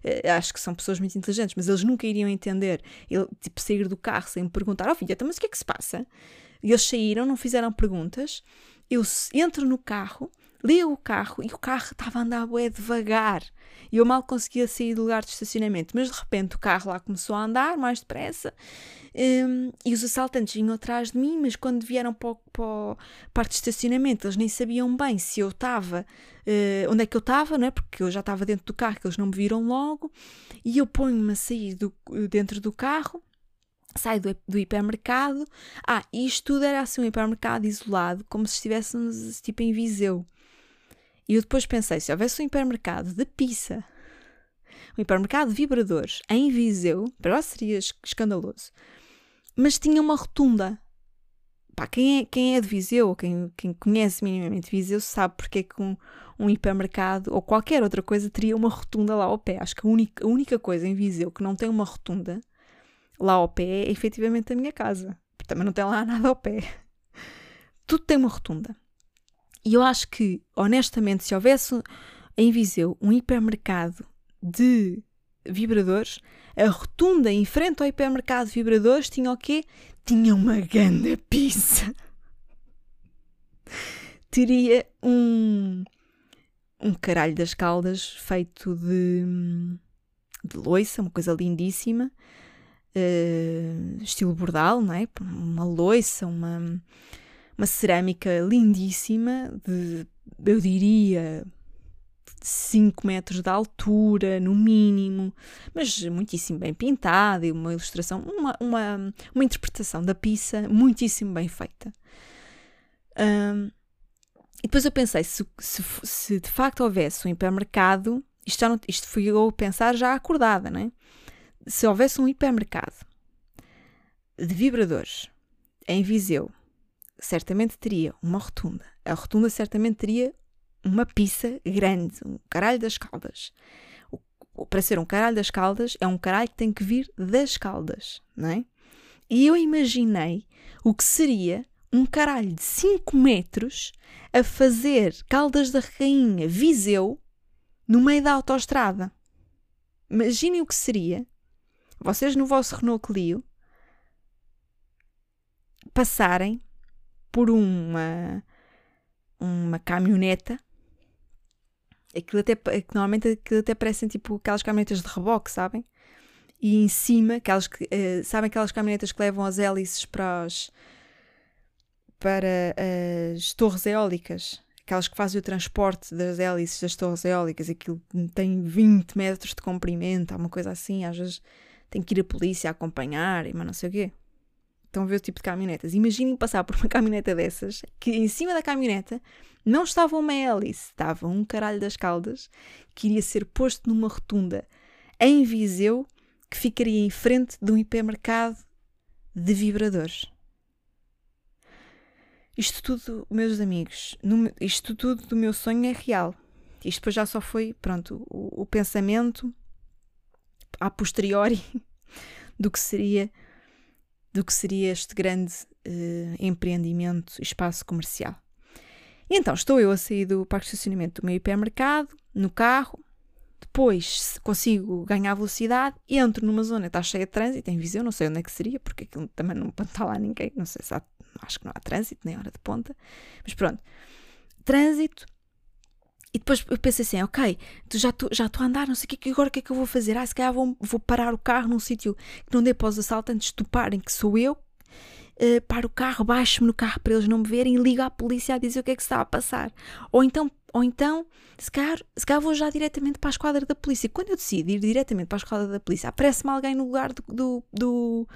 Eh, acho que são pessoas muito inteligentes, mas eles nunca iriam entender. Ele, tipo, sair do carro sem me perguntar: Ó oh, filha, então, mas o que é que se passa? E eles saíram, não fizeram perguntas. Eu entro no carro, leio o carro e o carro estava a andar bué devagar. E eu mal conseguia sair do lugar de estacionamento. Mas de repente o carro lá começou a andar mais depressa um, e os assaltantes vinham atrás de mim. Mas quando vieram para a parte de estacionamento, eles nem sabiam bem se eu estava, uh, onde é que eu estava, não é? Porque eu já estava dentro do carro, que eles não me viram logo. E eu ponho-me a sair do, dentro do carro saio do, do, hipermercado. Ah, isto tudo era assim um hipermercado isolado, como se estivéssemos tipo em Viseu. E eu depois pensei, se houvesse um hipermercado de pizza, um hipermercado de vibradores em Viseu, para lá seria escandaloso, mas tinha uma rotunda. Pá, quem, é, quem é de Viseu, quem, quem conhece minimamente Viseu, sabe porque é que um, um hipermercado ou qualquer outra coisa teria uma rotunda lá ao pé. Acho que a única, a única coisa em Viseu que não tem uma rotunda lá ao pé é efetivamente a minha casa. Também não tem lá nada ao pé. Tudo tem uma rotunda. E eu acho que, honestamente, se houvesse em Viseu um hipermercado de vibradores, a rotunda em frente ao hipermercado de vibradores tinha o quê? Tinha uma grande pizza. Teria um, um caralho das caldas feito de, de loiça, uma coisa lindíssima, uh, estilo bordal, não é? Uma loiça, uma, uma cerâmica lindíssima, de, eu diria, 5 metros de altura, no mínimo, mas muitíssimo bem pintada e uma ilustração, uma, uma, uma interpretação da pizza muitíssimo bem feita. Um, e depois eu pensei, se, se, se, de facto houvesse um hipermercado, isto, já não, isto fui eu pensar já acordada, não é? Se houvesse um hipermercado de vibradores em Viseu, certamente teria uma rotunda. A rotunda certamente teria uma pizza grande, um caralho das caldas. O, para ser um caralho das caldas, é um caralho que tem que vir das caldas, não é? E eu imaginei o que seria um caralho de 5 metros a fazer Caldas da Rainha Viseu no meio da autoestrada. Imaginem o que seria vocês no vosso Renault Clio passarem por uma uma caminhoneta aquilo até, normalmente aquilo até parecem tipo aquelas caminhonetas de reboque, sabem? E em cima, aquelas que, uh, sabem aquelas caminhonetas que levam as hélices para as, para as torres eólicas, aquelas que fazem o transporte das hélices das torres eólicas, aquilo tem 20 metros de comprimento, há uma coisa assim, às vezes tem que ir a polícia a acompanhar, mas não sei o quê. Estão a ver o tipo de caminhonetas. Imaginem passar por uma caminhoneta dessas, que em cima da caminhoneta não estava uma hélice, estava um caralho das caldas que iria ser posto numa rotunda em Viseu que ficaria em frente de um hipermercado de vibradores. Isto tudo, meus amigos, no, isto tudo do meu sonho é real. Isto depois já só foi, pronto, o, o pensamento a posteriori do que seria do que seria este grande uh, empreendimento, espaço comercial. E então estou eu a sair do parque de estacionamento do meu hipermercado, no carro, depois consigo ganhar velocidade, entro numa zona que está cheia de trânsito, em Viseu, não sei onde é que seria, porque aquilo também não está lá ninguém, não sei se há, acho que não há trânsito, nem hora de ponta, mas pronto, trânsito, e depois eu pensei assim, ok, já estou já a andar, não sei o que, agora o que é que eu vou fazer? Ah, se calhar vou, vou parar o carro num sítio que não dê para os assaltantes toparem que sou eu, uh, paro o carro, baixo-me no carro para eles não me verem e ligo à polícia a dizer o que é que está a passar. Ou então, ou então se, calhar, se calhar vou já diretamente para a esquadra da polícia. Quando eu decido ir diretamente para a esquadra da polícia, aparece-me alguém no lugar do, do, do,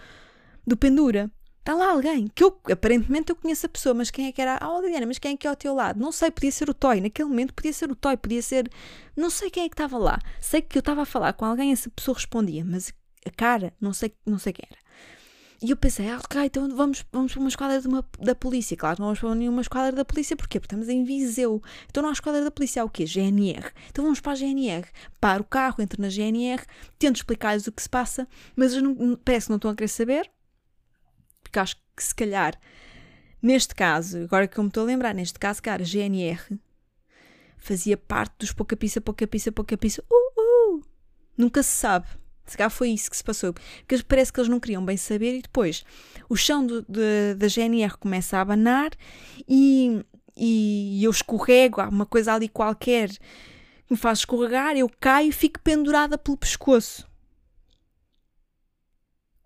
do pendura. Está lá alguém que eu aparentemente eu conheço a pessoa, mas quem é que era? Ah, Liliana, mas quem é que é ao teu lado? Não sei, podia ser o Toy. Naquele momento podia ser o Toy, podia ser. Não sei quem é que estava lá. Sei que eu estava a falar com alguém, essa pessoa respondia, mas a cara, não sei, não sei quem era. E eu pensei, ah, ok, então vamos, vamos para uma esquadra uma, da polícia. Claro, não vamos para nenhuma esquadra da polícia, porquê? Porque estamos em Viseu. Então não há esquadra da polícia, há o quê? GNR. Então vamos para a GNR. Paro o carro, entro na GNR, tento explicar-lhes o que se passa, mas eles não, parece que não estão a querer saber porque acho que se calhar, neste caso, agora que eu me estou a lembrar, neste caso, cara, GNR fazia parte dos pouca pizza, pouca pizza, pouca pizza. Uh, uh. Nunca se sabe. Se calhar foi isso que se passou. Porque parece que eles não queriam bem saber e depois o chão do, da GNR começa a abanar e, e eu escorrego, há uma coisa ali qualquer que me faz escorregar, eu caio e fico pendurada pelo pescoço.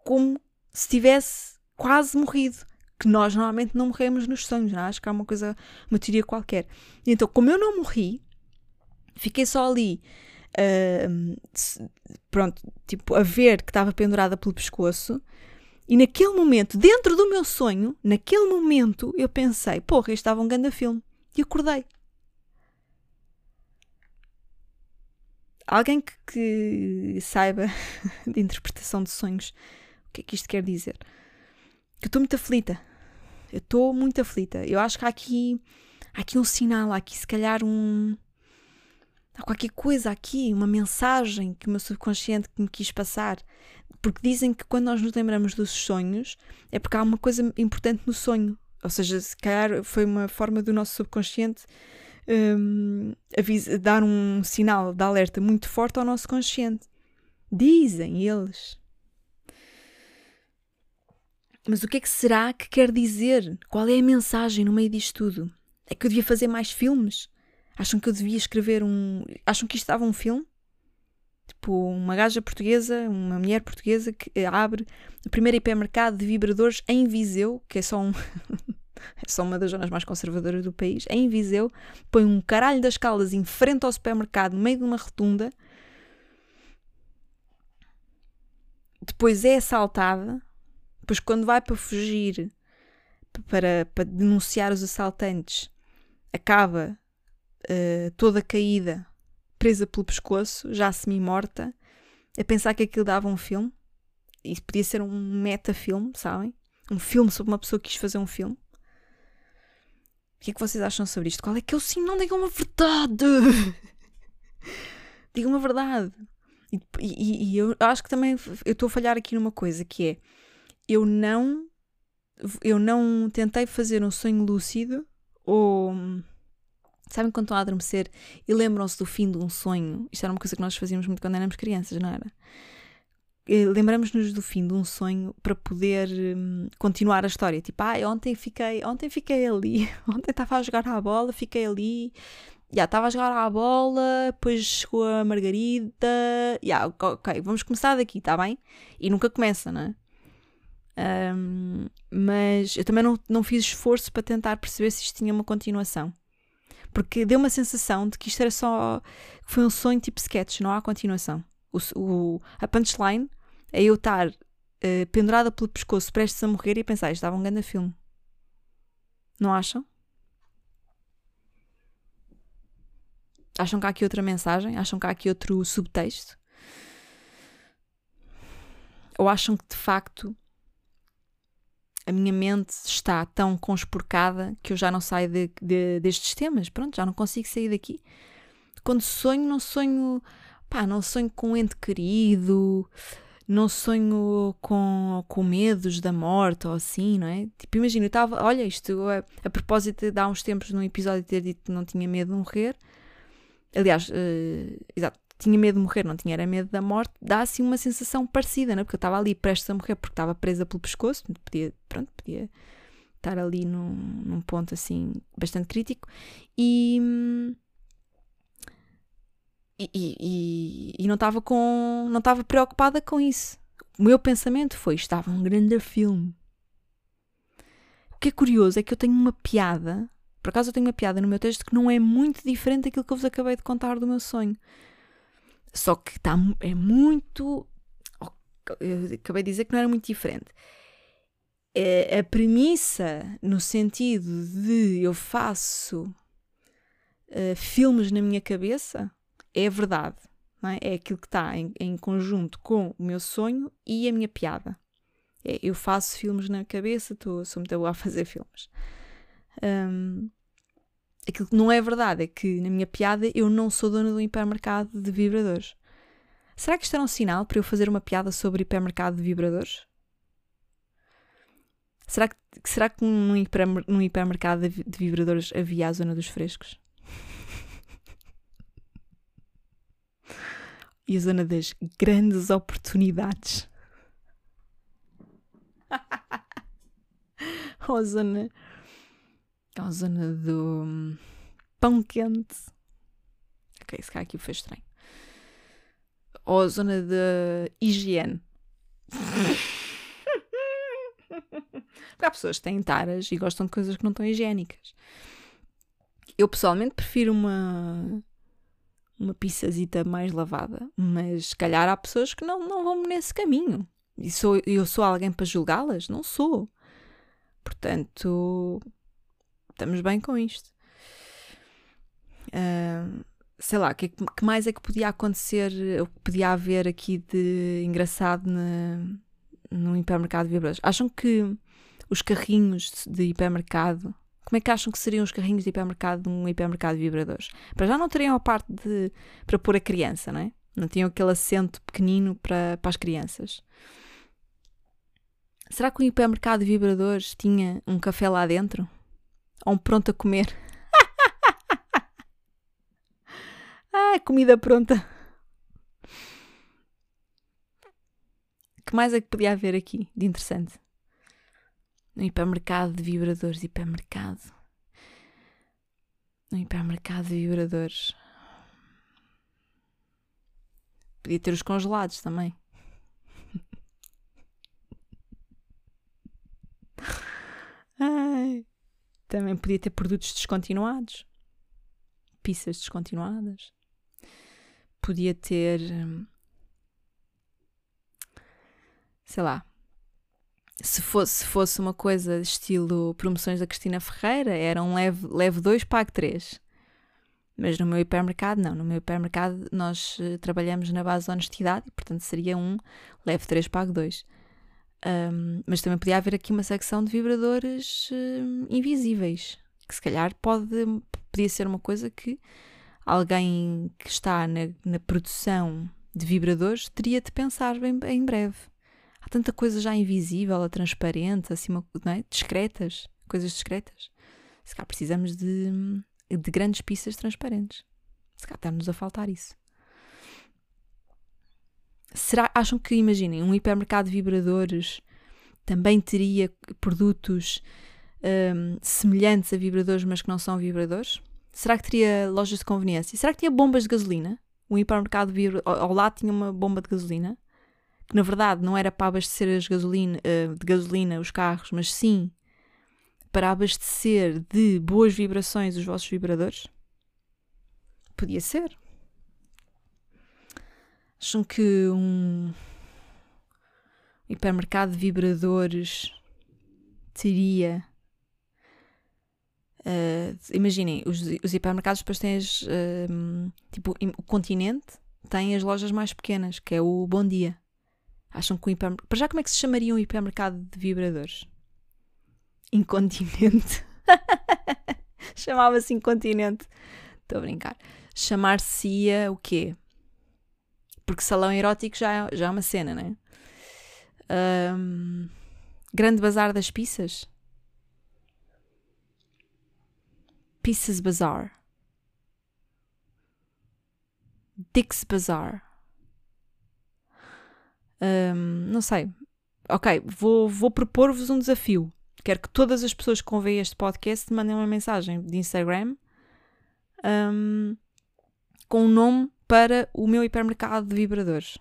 Como se tivesse quase morrido. Que nós normalmente não morremos nos sonhos, não? É? acho que há uma coisa, uma teoria qualquer. E então, como eu não morri, fiquei só ali, uh, pronto, tipo, a ver que estava pendurada pelo pescoço. E naquele momento, dentro do meu sonho, naquele momento, eu pensei: porra, este estava um grande filme. E acordei. alguém que, que saiba de interpretação de sonhos, o que é que isto quer dizer? Que eu estou muito aflita. Eu estou muito aflita. Eu acho que há aqui, há aqui um sinal, há aqui se calhar um. Há qualquer coisa aqui, uma mensagem que o meu subconsciente me quis passar. Porque dizem que quando nós nos lembramos dos sonhos é porque há uma coisa importante no sonho. Ou seja, se calhar foi uma forma do nosso subconsciente um, avisa, dar um sinal de alerta muito forte ao nosso consciente. Dizem eles. Mas o que é que será que quer dizer? Qual é a mensagem no meio disto tudo? É que eu devia fazer mais filmes? Acham que eu devia escrever um. Acham que isto estava um filme? Tipo, uma gaja portuguesa, uma mulher portuguesa que abre o primeiro hipermercado de vibradores em Viseu, que é só um. é só uma das zonas mais conservadoras do país, em Viseu, põe um caralho das caldas em frente ao supermercado, no meio de uma rotunda, depois é assaltada, depois quando vai para fugir, para, para denunciar os assaltantes, acaba uh, toda caída, presa pelo pescoço, já semi-morta, a pensar que aquilo dava um filme. Isso podia ser um metafilme, sabem? Um filme sobre uma pessoa que quis fazer um filme. O que é que vocês acham sobre isto? Qual é que é o sim? Não digam uma verdade! digam uma verdade. E, e, e, eu acho que também eu estou a falhar aqui numa coisa que é eu não eu não tentei fazer um sonho lúcido ou sabem quando estão a adormecer e lembram-se do fim de um sonho isto era uma coisa que nós fazíamos muito quando éramos crianças, não era? lembramos-nos do fim de um sonho para poder hum, continuar a história. Tipo, ah, ontem fiquei, ontem fiquei ali, ontem estava a jogar à bola, fiquei ali, já estava a jogar à bola, depois chegou a Margarida, já, ok, vamos começar daqui, está bem? E nunca começa, não é? Um, mas eu também não, não fiz esforço para tentar perceber se isto tinha uma continuação. Porque deu uma sensação de que isto era só. Foi um sonho tipo sketch, não há continuação. O, o, a punchline é eu estar uh, pendurada pelo pescoço, prestes a morrer e pensar, isto dava um grande filme. Não acham? Acham que há aqui outra mensagem? Acham que há aqui outro subtexto? Ou acham que de facto a minha mente está tão conspurcada que eu já não saio de, de, destes temas? Pronto, já não consigo sair daqui. Quando sonho, não sonho, pá, não sonho com um ente querido, não sonho com, com medos da morte ou assim, não é? Tipo, imagina, eu estava, olha, isto a, a, propósito de há uns tempos num episódio ter dito que não tinha medo de morrer, aliás, uh, exato, tinha medo de morrer, não tinha era medo da morte, dá assim uma sensação parecida, não é? Porque eu estava ali prestes a morrer porque estava presa pelo pescoço, podia, pronto, podia estar ali num, num ponto assim bastante crítico e. E, e, e não estava com não estava preocupada com isso. O meu pensamento foi estava um grande filme. O que é curioso é que eu tenho uma piada, por acaso eu tenho uma piada no meu texto que não é muito diferente daquilo que eu vos acabei de contar do meu sonho. Só que está, é muito. Eu acabei de dizer que não era muito diferente. É a premissa, no sentido de eu faço uh, filmes na minha cabeça, é verdade. É? é? aquilo que está em, em, conjunto com o meu sonho e a minha piada. É, eu faço filmes na cabeça, tô, sou muito boa a fazer filmes. Um, aquilo que não é verdade é que na minha piada eu não sou dona de um hipermercado de vibradores. Será que isto era um sinal para eu fazer uma piada sobre hipermercado de vibradores? Será que, será que num, num hipermercado de vibradores havia a zona dos frescos? e a zona das grandes oportunidades. ou a zona. Ou a zona do hum, pão quente. Ok, se cá aqui foi estranho. Ou a zona da higiene. Porque há pessoas que têm taras e gostam de coisas que não estão higiênicas. Eu pessoalmente prefiro uma uma pizzazita mais lavada, mas se calhar há pessoas que não, não vão nesse caminho. E sou, eu sou alguém para julgá-las? Não sou. Portanto, estamos bem com isto. Uh, sei lá, o que, que, mais é que podia acontecer, ou que podia haver aqui de engraçado na, no hipermercado de? Acham que os carrinhos de hipermercado, como é que acham que seriam os carrinhos de hipermercado num hipermercado de vibradores? Para já não teriam a parte de para pôr a criança, não é? Não tinham aquele assento pequenino para, para as crianças. Será que o hipermercado de vibradores tinha um café lá dentro? Ou um pronto a comer? Ah, comida pronta. que mais é que podia haver aqui de interessante? No hipermercado de vibradores, hipermercado. No hipermercado de vibradores. Podia ter os congelados também. Ai. Também podia ter produtos descontinuados. Pizzas descontinuadas podia ter. Hum, sei lá. Se fosse, se fosse uma coisa estilo promoções da Cristina Ferreira, era um leve, leve 2, pague 3. Mas no meu hipermercado, não. No meu hipermercado, nós uh, trabalhamos na base da honestidade portanto, seria um leve 3, pague 2. Um, mas também podia haver aqui uma secção de vibradores uh, invisíveis, que se calhar pode, podia ser uma coisa que alguém que está na, na produção de vibradores teria de pensar bem em breve. Há tanta coisa já invisível, transparente, assim, não é? discretas, coisas discretas. Se cá precisamos de, de grandes pistas transparentes. Se cá está-nos a faltar isso. Será, acham que, imaginem, um hipermercado de vibradores também teria produtos um, semelhantes a vibradores, mas que não são vibradores? Será que teria lojas de conveniência? Será que tinha bombas de gasolina? Um hipermercado ao lado tinha uma bomba de gasolina? Que na verdade não era para abastecer as gasolina, eh, de gasolina os carros, mas sim para abastecer de boas vibrações os vossos vibradores? Podia ser. Acham que um hipermercado de vibradores teria Uh, imaginem, os, os, hipermercados depois têm as, uh, tipo, o continente tem as lojas mais pequenas, que é o Bom Dia. Acham que o hipermercado. Para já, como é que se chamaria um hipermercado de vibradores? Incontinente. Chamava-se Incontinente. Estou a brincar. Chamar-se-ia o quê? Porque salão erótico já, é, já é uma cena, não é? Um, grande Bazar das Pizzas? Pieces Bazaar. Dick's Bazaar. Um, não sei. Ok, vou, vou propor-vos um desafio. Quero que todas as pessoas que ouvem este podcast mandem uma mensagem de Instagram um, com um nome para o meu hipermercado de vibradores.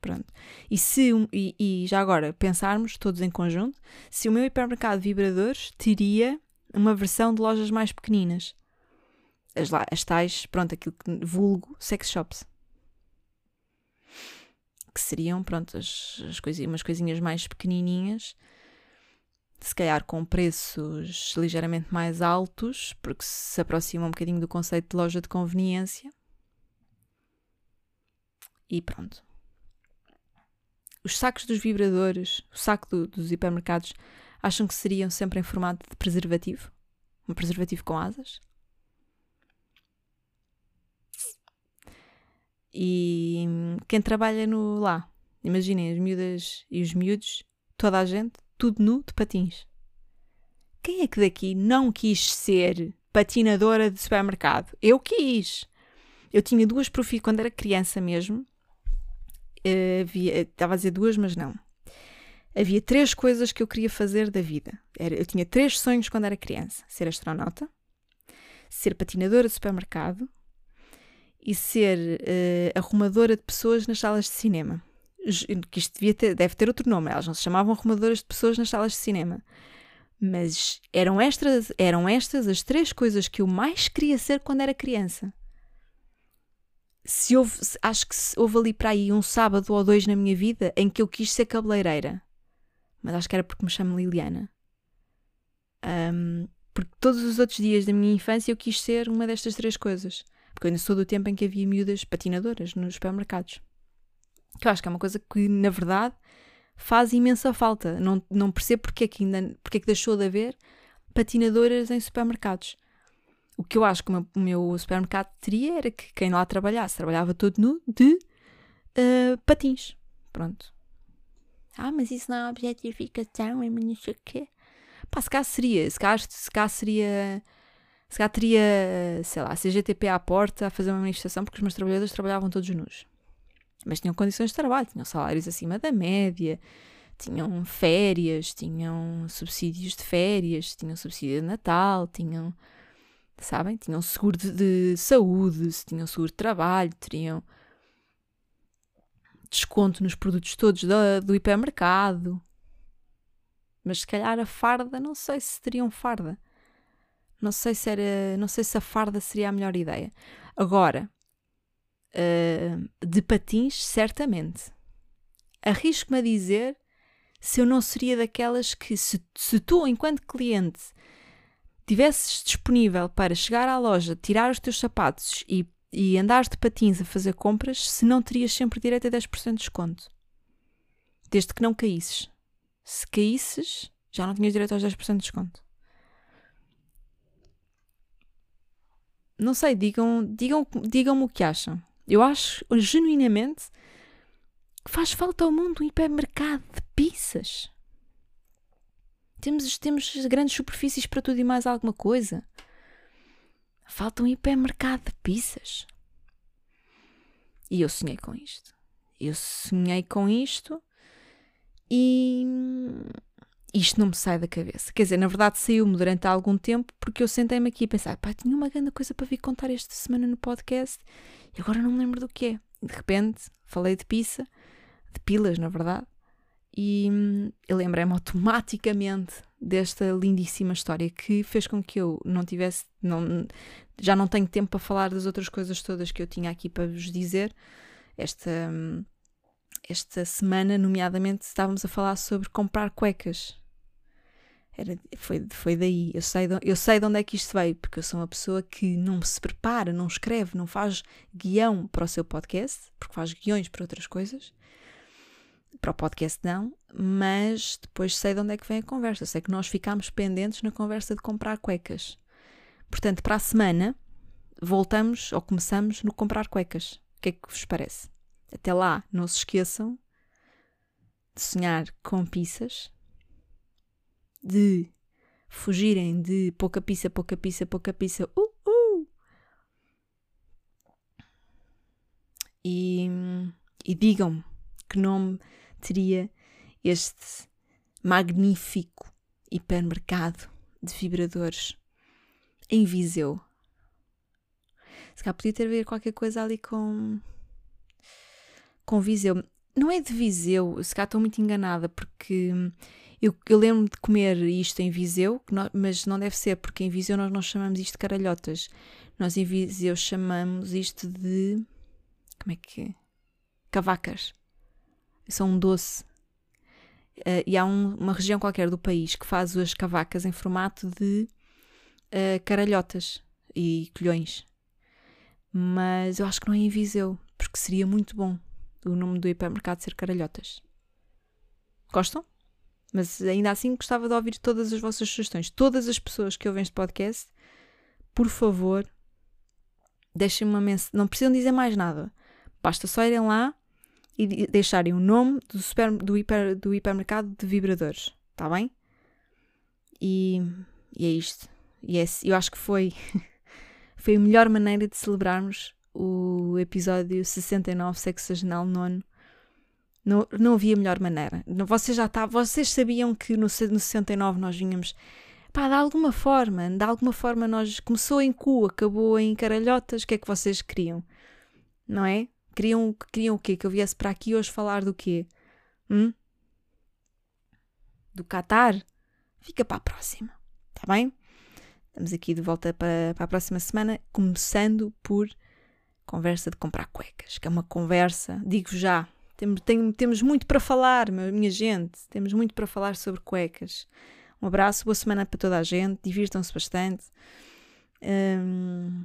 Pronto. E, se, e, e já agora pensarmos todos em conjunto, se o meu hipermercado de vibradores teria uma versão de lojas mais pequeninas. As, as tais, pronto, aquilo que vulgo sex shops. Que seriam, pronto, as, as coisinhas, umas coisinhas mais pequenininhas, se calhar com preços ligeiramente mais altos, porque se aproximam um bocadinho do conceito de loja de conveniência. E pronto. Os sacos dos vibradores, o saco do, dos hipermercados, acham que seriam sempre em formato de preservativo? Um preservativo com asas? E quem trabalha no lá, imaginem as miúdas e os miúdos, toda a gente, tudo nu de patins. Quem é que daqui não quis ser patinadora de supermercado? Eu quis! Eu tinha duas profissões quando era criança mesmo. Havia, estava a dizer duas, mas não havia três coisas que eu queria fazer da vida. Era, eu tinha três sonhos quando era criança: ser astronauta, ser patinadora de supermercado e ser uh, arrumadora de pessoas nas salas de cinema. Que isto devia ter, deve ter outro nome, elas não se chamavam arrumadoras de pessoas nas salas de cinema. Mas eram estas, eram estas as três coisas que eu mais queria ser quando era criança. Se houve, acho que houve ali para aí um sábado ou dois na minha vida em que eu quis ser cabeleireira mas acho que era porque me chamo Liliana. Um, porque todos os outros dias da minha infância eu quis ser uma destas três coisas. Porque eu ainda sou do tempo em que havia miúdas patinadoras nos supermercados. Que eu acho que é uma coisa que, na verdade, faz imensa falta. Não, não percebo porque é que ainda porque é que deixou de haver patinadoras em supermercados. O que eu acho que o meu, o meu supermercado teria era que quem lá trabalhasse trabalhava todo nu de uh, patins. Pronto. Ah, mas isso não é objetificação, é não sei o quê. Pá, se cá seria, se cá, se cá seria, se cá teria, sei lá, CGTP à porta a fazer uma manifestação porque os meus trabalhadores trabalhavam todos nus. Mas tinham condições de trabalho, tinham salários acima da média, tinham férias, tinham subsídios de férias, tinham subsídio de Natal, tinham, sabem, tinham seguro de, de saúde, tinham seguro de trabalho, teriam desconto nos produtos todos do, do hipermercado. Mas se calhar a farda, não sei se teriam farda. Não sei se era, não sei se a farda seria a melhor ideia. Agora, uh, de patins, certamente. Arrisco-me a dizer se eu não seria daquelas que, se, se tu, enquanto cliente, tivesses disponível para chegar à loja, tirar os teus sapatos e, e andares de patins a fazer compras, se não terias sempre direito a 10% de desconto. Desde que não caísses. Se caísses, já não tinhas direito aos 10% de desconto. Não sei, digam, digam, digam-me o que acham. Eu acho genuinamente que faz falta ao mundo um hipermercado de pizzas. Temos, temos grandes superfícies para tudo e mais alguma coisa. Falta um hipermercado de pizzas. E eu sonhei com isto. Eu sonhei com isto e isto não me sai da cabeça. Quer dizer, na verdade saiu-me durante algum tempo porque eu sentei-me aqui e pensei, pá, tinha uma grande coisa para vir contar esta semana no podcast e agora não me lembro do que é. De repente falei de pizza de pilas, na verdade, e hum, eu lembrei-me automaticamente desta lindíssima história que fez com que eu não tivesse, não, já não tenho tempo para falar das outras coisas todas que eu tinha aqui para vos dizer. Esta, hum, esta semana, nomeadamente, estávamos a falar sobre comprar cuecas. Era, foi, foi daí. Eu sei, de, eu sei de onde é que isto veio, porque eu sou uma pessoa que não se prepara, não escreve, não faz guião para o seu podcast, porque faz guiões para outras coisas para o podcast não, mas depois sei de onde é que vem a conversa. Sei que nós ficámos pendentes na conversa de comprar cuecas. Portanto, para a semana, voltamos ou começamos no comprar cuecas. O que é que vos parece? Até lá, não se esqueçam de sonhar com pizzas, de fugirem de pouca pizza, pouca pizza, pouca pizza, uh, uh. E, e digam-me que nome teria este magnífico hipermercado de vibradores em Viseu. Se cá podia ter a ver qualquer coisa ali com. com Viseu. Não é de Viseu, se cá estou muito enganada, porque eu, eu lembro de comer isto em Viseu, mas não deve ser, porque em Viseu nós não chamamos isto de caralhotas. Nós em Viseu chamamos isto de. como é que é? Cavacas são um doce. Uh, e há um, uma região qualquer do país que faz as cavacas em formato de uh, caralhotas e colhões. Mas eu acho que não é em Viseu, porque seria muito bom o nome do hipermercado ser caralhotas. Gostam? Mas ainda assim gostava de ouvir todas as vossas sugestões. Todas as pessoas que ouvem este podcast, por favor, deixem-me uma mensagem. Não precisam dizer mais nada. Basta só irem lá e deixarem o nome do, super, do, hiper, do hipermercado de vibradores, está bem? E, e, é isto. E é, eu acho que foi, foi a melhor maneira de celebrarmos o episódio 69, sexagenal nono. Não, não havia melhor maneira. Vocês já tá, vocês sabiam que no, no 69 nós vinhamos pá, de alguma forma, de alguma forma nós começou em cu, acabou em caralhotas, o que é que vocês queriam? Não é? Queriam, queriam o quê? Que eu viesse para aqui hoje falar do quê? Hum? Do Qatar? Fica para a próxima, está bem? Estamos aqui de volta para, para a próxima semana, começando por conversa de comprar cuecas, que é uma conversa, digo já, temos, tem, temos muito para falar, minha gente, temos muito para falar sobre cuecas. Um abraço, boa semana para toda a gente, divirtam-se bastante. Hum,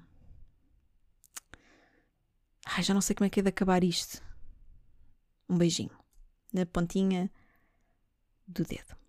Ai, já não sei como é que é de acabar isto. Um beijinho na pontinha do dedo.